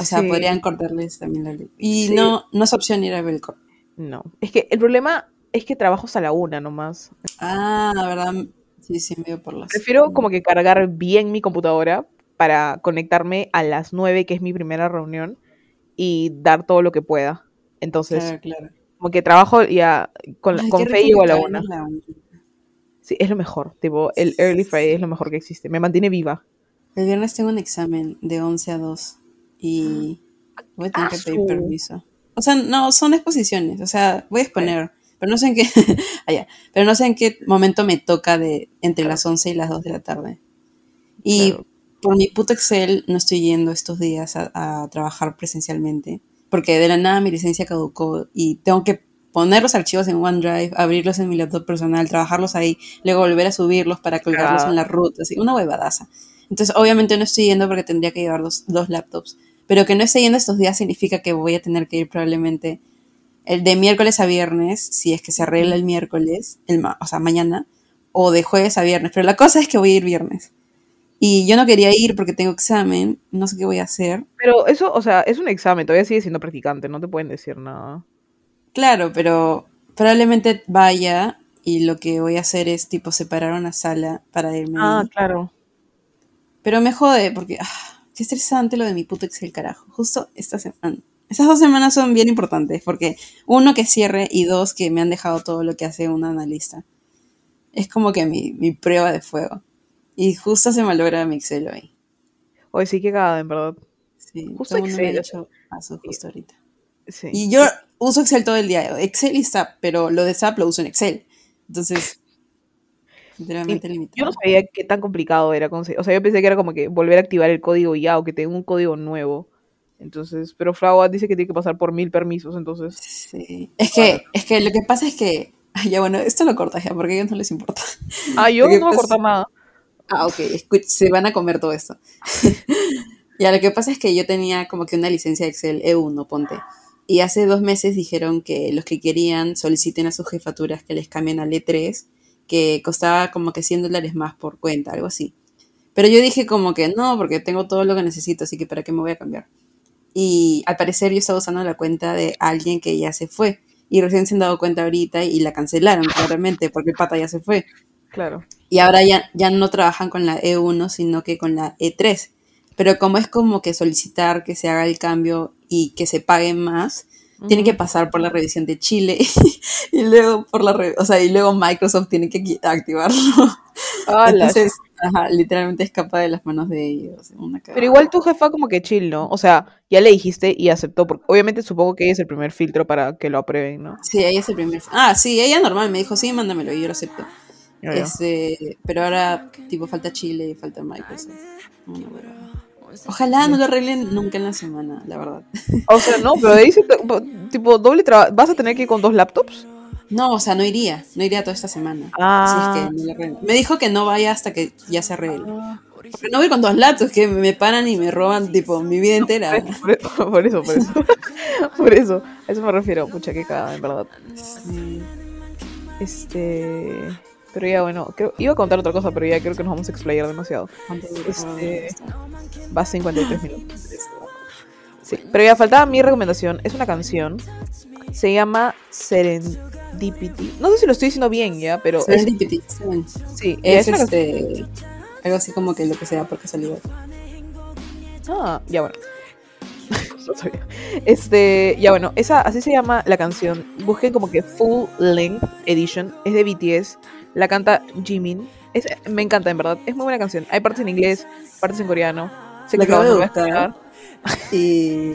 [SPEAKER 3] O sea,
[SPEAKER 2] Sí.
[SPEAKER 3] podrían cortarles también la luz. Y
[SPEAKER 2] Sí.
[SPEAKER 3] no, no es opción ir a Belco.
[SPEAKER 2] No, es que el problema es que trabajo hasta la una nomás.
[SPEAKER 3] Ah, la verdad, sí, sí, medio por las.
[SPEAKER 2] Prefiero como que cargar bien mi computadora para conectarme a las nueve, que es mi primera reunión, y dar todo lo que pueda. Entonces,
[SPEAKER 3] Claro, claro.
[SPEAKER 2] como que trabajo ya con,
[SPEAKER 3] Ay,
[SPEAKER 2] con fe llego a la una.
[SPEAKER 3] la.
[SPEAKER 2] Sí, es lo mejor. Tipo, el Early Friday es lo mejor que existe. Me mantiene viva.
[SPEAKER 3] El viernes tengo un examen de 11 a 2 y voy a tener que pedir permiso. O sea, no, son exposiciones. O sea, voy a exponer, pero no sé en qué, allá, pero no sé en qué momento me toca de entre las 11 y las 2 de la tarde. Y
[SPEAKER 2] Claro.
[SPEAKER 3] por mi puto Excel no estoy yendo estos días a, a trabajar presencialmente, porque de la nada mi licencia caducó y tengo que poner los archivos en OneDrive, abrirlos en mi laptop personal, trabajarlos ahí, luego volver a subirlos para colgarlos
[SPEAKER 2] Claro.
[SPEAKER 3] en la ruta, así, una huevadaza. Entonces, obviamente no estoy yendo porque tendría que llevar dos, dos laptops. Pero que no esté yendo estos días significa que voy a tener que ir probablemente el de miércoles a viernes, si es que se arregla el miércoles, el o sea, mañana, o de jueves a viernes, pero la cosa es que voy a ir viernes. Y yo no quería ir porque tengo examen, no sé qué voy a hacer.
[SPEAKER 2] Pero eso, o sea, es un examen, todavía sigue siendo practicante, no te pueden decir nada.
[SPEAKER 3] Claro, pero probablemente vaya y lo que voy a hacer es tipo separar una sala para irme.
[SPEAKER 2] Ah,
[SPEAKER 3] ahí.
[SPEAKER 2] claro.
[SPEAKER 3] Pero me jode porque, ah, qué estresante lo de mi puto Excel, carajo. Justo esta semana. Estas dos semanas son bien importantes porque uno que cierre y dos que me han dejado todo lo que hace un analista. Es como que mi, mi prueba de fuego. Y justo se malogra mi Excel hoy.
[SPEAKER 2] Oye, sí que cagada, en verdad.
[SPEAKER 3] Sí,
[SPEAKER 2] Justo Excel,
[SPEAKER 3] dicho paso justo ahorita.
[SPEAKER 2] Sí.
[SPEAKER 3] Y yo uso Excel todo el día. Excel y SAP, pero lo de SAP lo uso en Excel. Entonces, literalmente
[SPEAKER 2] Yo
[SPEAKER 3] limitado.
[SPEAKER 2] no sabía qué tan complicado era conseguir. O sea, yo pensé que era como que volver a activar el código ya o que tenga un código nuevo. Entonces, pero Fragua dice que tiene que pasar por mil permisos, entonces.
[SPEAKER 3] Sí. Es que, es que lo que pasa es que. Ya bueno, esto lo cortas ya, porque a ellos no les importa.
[SPEAKER 2] Ah, yo no voy a cortar nada.
[SPEAKER 3] Ah, ok, escuch- se van a comer todo esto. ya, lo que pasa es que yo tenía como que una licencia de Excel E1, ponte. Y hace dos meses dijeron que los que querían soliciten a sus jefaturas que les cambien al E3, que costaba como que 100 dólares más por cuenta, algo así. Pero yo dije como que no, porque tengo todo lo que necesito, así que ¿para qué me voy a cambiar? Y al parecer yo estaba usando la cuenta de alguien que ya se fue. Y recién se han dado cuenta ahorita y la cancelaron, claramente, porque el pata ya se fue.
[SPEAKER 2] Claro.
[SPEAKER 3] Y ahora ya, ya no trabajan con la E1, sino que con la E3. Pero como es como que solicitar que se haga el cambio y que se pague más, tiene que pasar por la revisión de Chile y luego por la o sea, y luego Microsoft tiene que activarlo.
[SPEAKER 2] Ah, la
[SPEAKER 3] Entonces, ajá, literalmente escapa de las manos de ellos. una
[SPEAKER 2] Pero igual tu jefa como que chill, ¿no? O sea, ya le dijiste y aceptó, porque obviamente supongo que ella es el primer filtro para que lo aprueben, ¿no?
[SPEAKER 3] Sí, ella es el primer. Ah, sí, ella normal me dijo, sí, mándamelo y yo lo acepto.
[SPEAKER 2] Ya.
[SPEAKER 3] Este, pero ahora, tipo, falta Chile y falta Microsoft. Huevada. Ojalá no lo arreglen nunca en la semana, la verdad.
[SPEAKER 2] O sea, no, pero dice, tipo, doble trabajo. ¿Vas a tener que ir con dos laptops?
[SPEAKER 3] No, o sea, no iría, no iría toda esta semana.
[SPEAKER 2] Ah.
[SPEAKER 3] Si es que lo arreglan. Me dijo que no vaya hasta que ya se arregle. Porque no voy con dos laptops, que me paran y me roban, tipo, mi vida entera.
[SPEAKER 2] Por eso, por eso, por eso. Por eso, a eso me refiero. Pucha, qué cagada, en verdad.
[SPEAKER 3] Sí.
[SPEAKER 2] Este. Pero ya, bueno, creo, iba a contar otra cosa, pero ya creo que nos vamos a explayar demasiado.
[SPEAKER 3] ¿Cuánto duró
[SPEAKER 2] Este-
[SPEAKER 3] esto?
[SPEAKER 2] Va a 53 minutos. Sí, pero ya faltaba mi recomendación. Es una canción. Se llama No sé si lo estoy diciendo bien ya, pero es,
[SPEAKER 3] Serendipity, sí. Es
[SPEAKER 2] es
[SPEAKER 3] este. Algo así como que lo que sea por casualidad.
[SPEAKER 2] Ah, ya bueno. No sabía. Este, ya bueno, esa así se llama la canción. Busquen como que Full Length Edition. Es de BTS. La canta Jimin. Es, me encanta, en verdad. Es muy buena canción. Hay partes en inglés, partes en coreano. Sé
[SPEAKER 3] La acabo de buscar. Y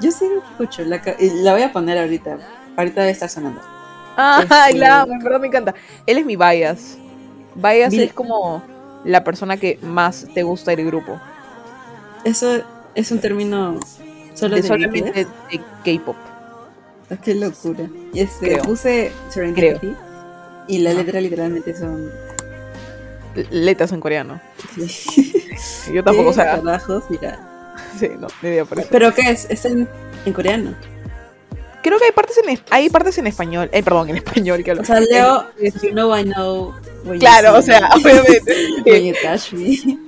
[SPEAKER 3] yo sí escucho, la, la voy a poner ahorita. Ahorita debe estar sonando.
[SPEAKER 2] Ay,
[SPEAKER 3] Este-
[SPEAKER 2] la en verdad me encanta. Él es mi bias. Bias es como la persona que más te gusta del grupo.
[SPEAKER 3] Eso es un término solo
[SPEAKER 2] De
[SPEAKER 3] de
[SPEAKER 2] solamente de K-pop.
[SPEAKER 3] Ah, Qué locura. Y este,
[SPEAKER 2] Creo.
[SPEAKER 3] puse Serendipity y la letra literalmente son.
[SPEAKER 2] Letras en coreano. Yo tampoco, o
[SPEAKER 3] ¿Qué
[SPEAKER 2] sea,
[SPEAKER 3] carajos? Mira.
[SPEAKER 2] sí, no, ni idea por eso.
[SPEAKER 3] ¿Pero qué es? ¿Está en, en coreano?
[SPEAKER 2] Creo que hay partes en hay partes en español, eh, perdón, en español que hablo.
[SPEAKER 3] O sea, leo. You know I know. when you
[SPEAKER 2] Claro, o sea,
[SPEAKER 3] me,
[SPEAKER 2] obviamente.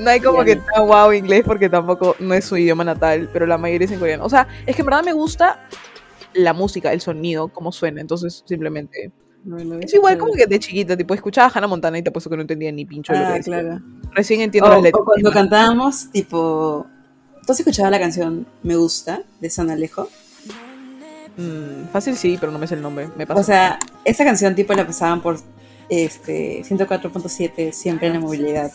[SPEAKER 2] No hay como que tan wow inglés porque tampoco no es su idioma natal, pero la mayoría es en coreano. O sea, es que en verdad me gusta la música, el sonido, cómo suena, entonces simplemente
[SPEAKER 3] No, no,
[SPEAKER 2] es igual como que de chiquita, tipo escuchaba a Hannah Montana y te puesto que no entendía ni pincho de lo que
[SPEAKER 3] Ah,
[SPEAKER 2] decía.
[SPEAKER 3] claro.
[SPEAKER 2] Recién entiendo
[SPEAKER 3] O,
[SPEAKER 2] las letras.
[SPEAKER 3] o cuando cantábamos, tipo. ¿Tú has escuchado la canción Me Gusta de San Alejo?
[SPEAKER 2] Mm, fácil sí, pero no me sé el nombre. Me.
[SPEAKER 3] O sea, esa canción tipo la pasaban por este 104.7 siempre en la movilidad.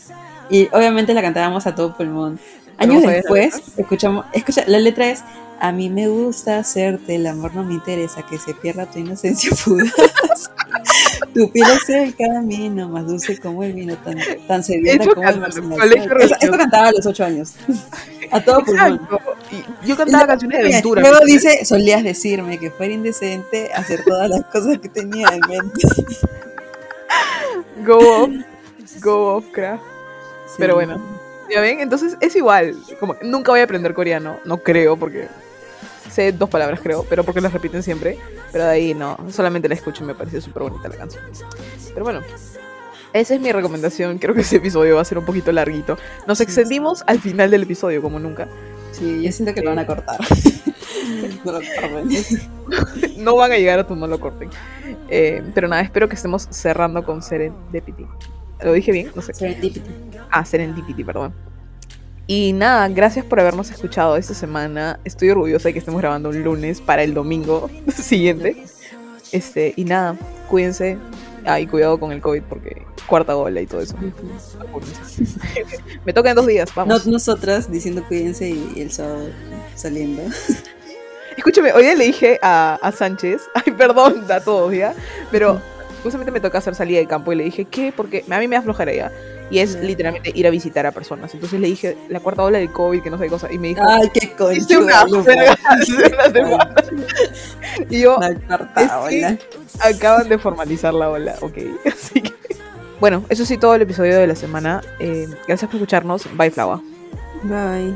[SPEAKER 3] Y obviamente la cantábamos a todo pulmón. Años
[SPEAKER 2] la
[SPEAKER 3] después, escuchamos, escucha, la letra es A mí me gusta hacerte, el amor no me interesa, que se pierda tu inocencia fugaz. tu piel es el camino, más dulce como el vino, tan, tan sedienta
[SPEAKER 2] Eso
[SPEAKER 3] como el
[SPEAKER 2] religioso.
[SPEAKER 3] esto cantaba a los ocho años. a todo pulmón.
[SPEAKER 2] Yo cantaba canciones de aventura.
[SPEAKER 3] Luego
[SPEAKER 2] ¿me
[SPEAKER 3] dice, solías decirme que fuera indecente hacer todas las cosas que tenía en mente.
[SPEAKER 2] Go off. Go off, craft. Pero bueno. ¿Ya ven? Entonces es igual. Como que nunca voy a aprender coreano. No creo, porque sé dos palabras, creo, pero porque las repiten siempre. Pero de ahí no, solamente la escucho y me pareció súper bonita la canción. Pero bueno, esa es mi recomendación. Creo que ese episodio va a ser un poquito larguito. Nos extendimos al final del episodio, como nunca.
[SPEAKER 3] Sí, yo siento que lo van a cortar. no lo corten.
[SPEAKER 2] no van a llegar a tu no lo corten. Eh, pero nada, espero que estemos cerrando con Serendipity. ¿Lo dije bien? No sé.
[SPEAKER 3] Serendipity.
[SPEAKER 2] Ah, Serendipity, perdón. Y nada, gracias por habernos escuchado esta semana. Estoy orgullosa de que estemos grabando un lunes para el domingo siguiente. Este, y nada, cuídense. Ah, y cuidado con el COVID porque cuarta ola y todo eso. Me toca en dos días,
[SPEAKER 3] No,
[SPEAKER 2] vamos.
[SPEAKER 3] nosotras diciendo cuídense y el sábado saliendo.
[SPEAKER 2] Escúchame, hoy día le dije a, a Sánchez, ay, perdón a todos ya, pero justamente me toca hacer salida de campo y le dije, ¿qué? Porque a mí me ya. Y es literalmente ir a visitar a personas. Entonces le dije, la cuarta ola del COVID, que no sé qué cosa. Y me dijo,
[SPEAKER 3] Ay, qué
[SPEAKER 2] una semana. Y yo, Es que- acaban de formalizar la ola, ok. Así que. Bueno, eso sí, todo el episodio de la semana. Eh, gracias por escucharnos. Bye, Flava.
[SPEAKER 3] Bye.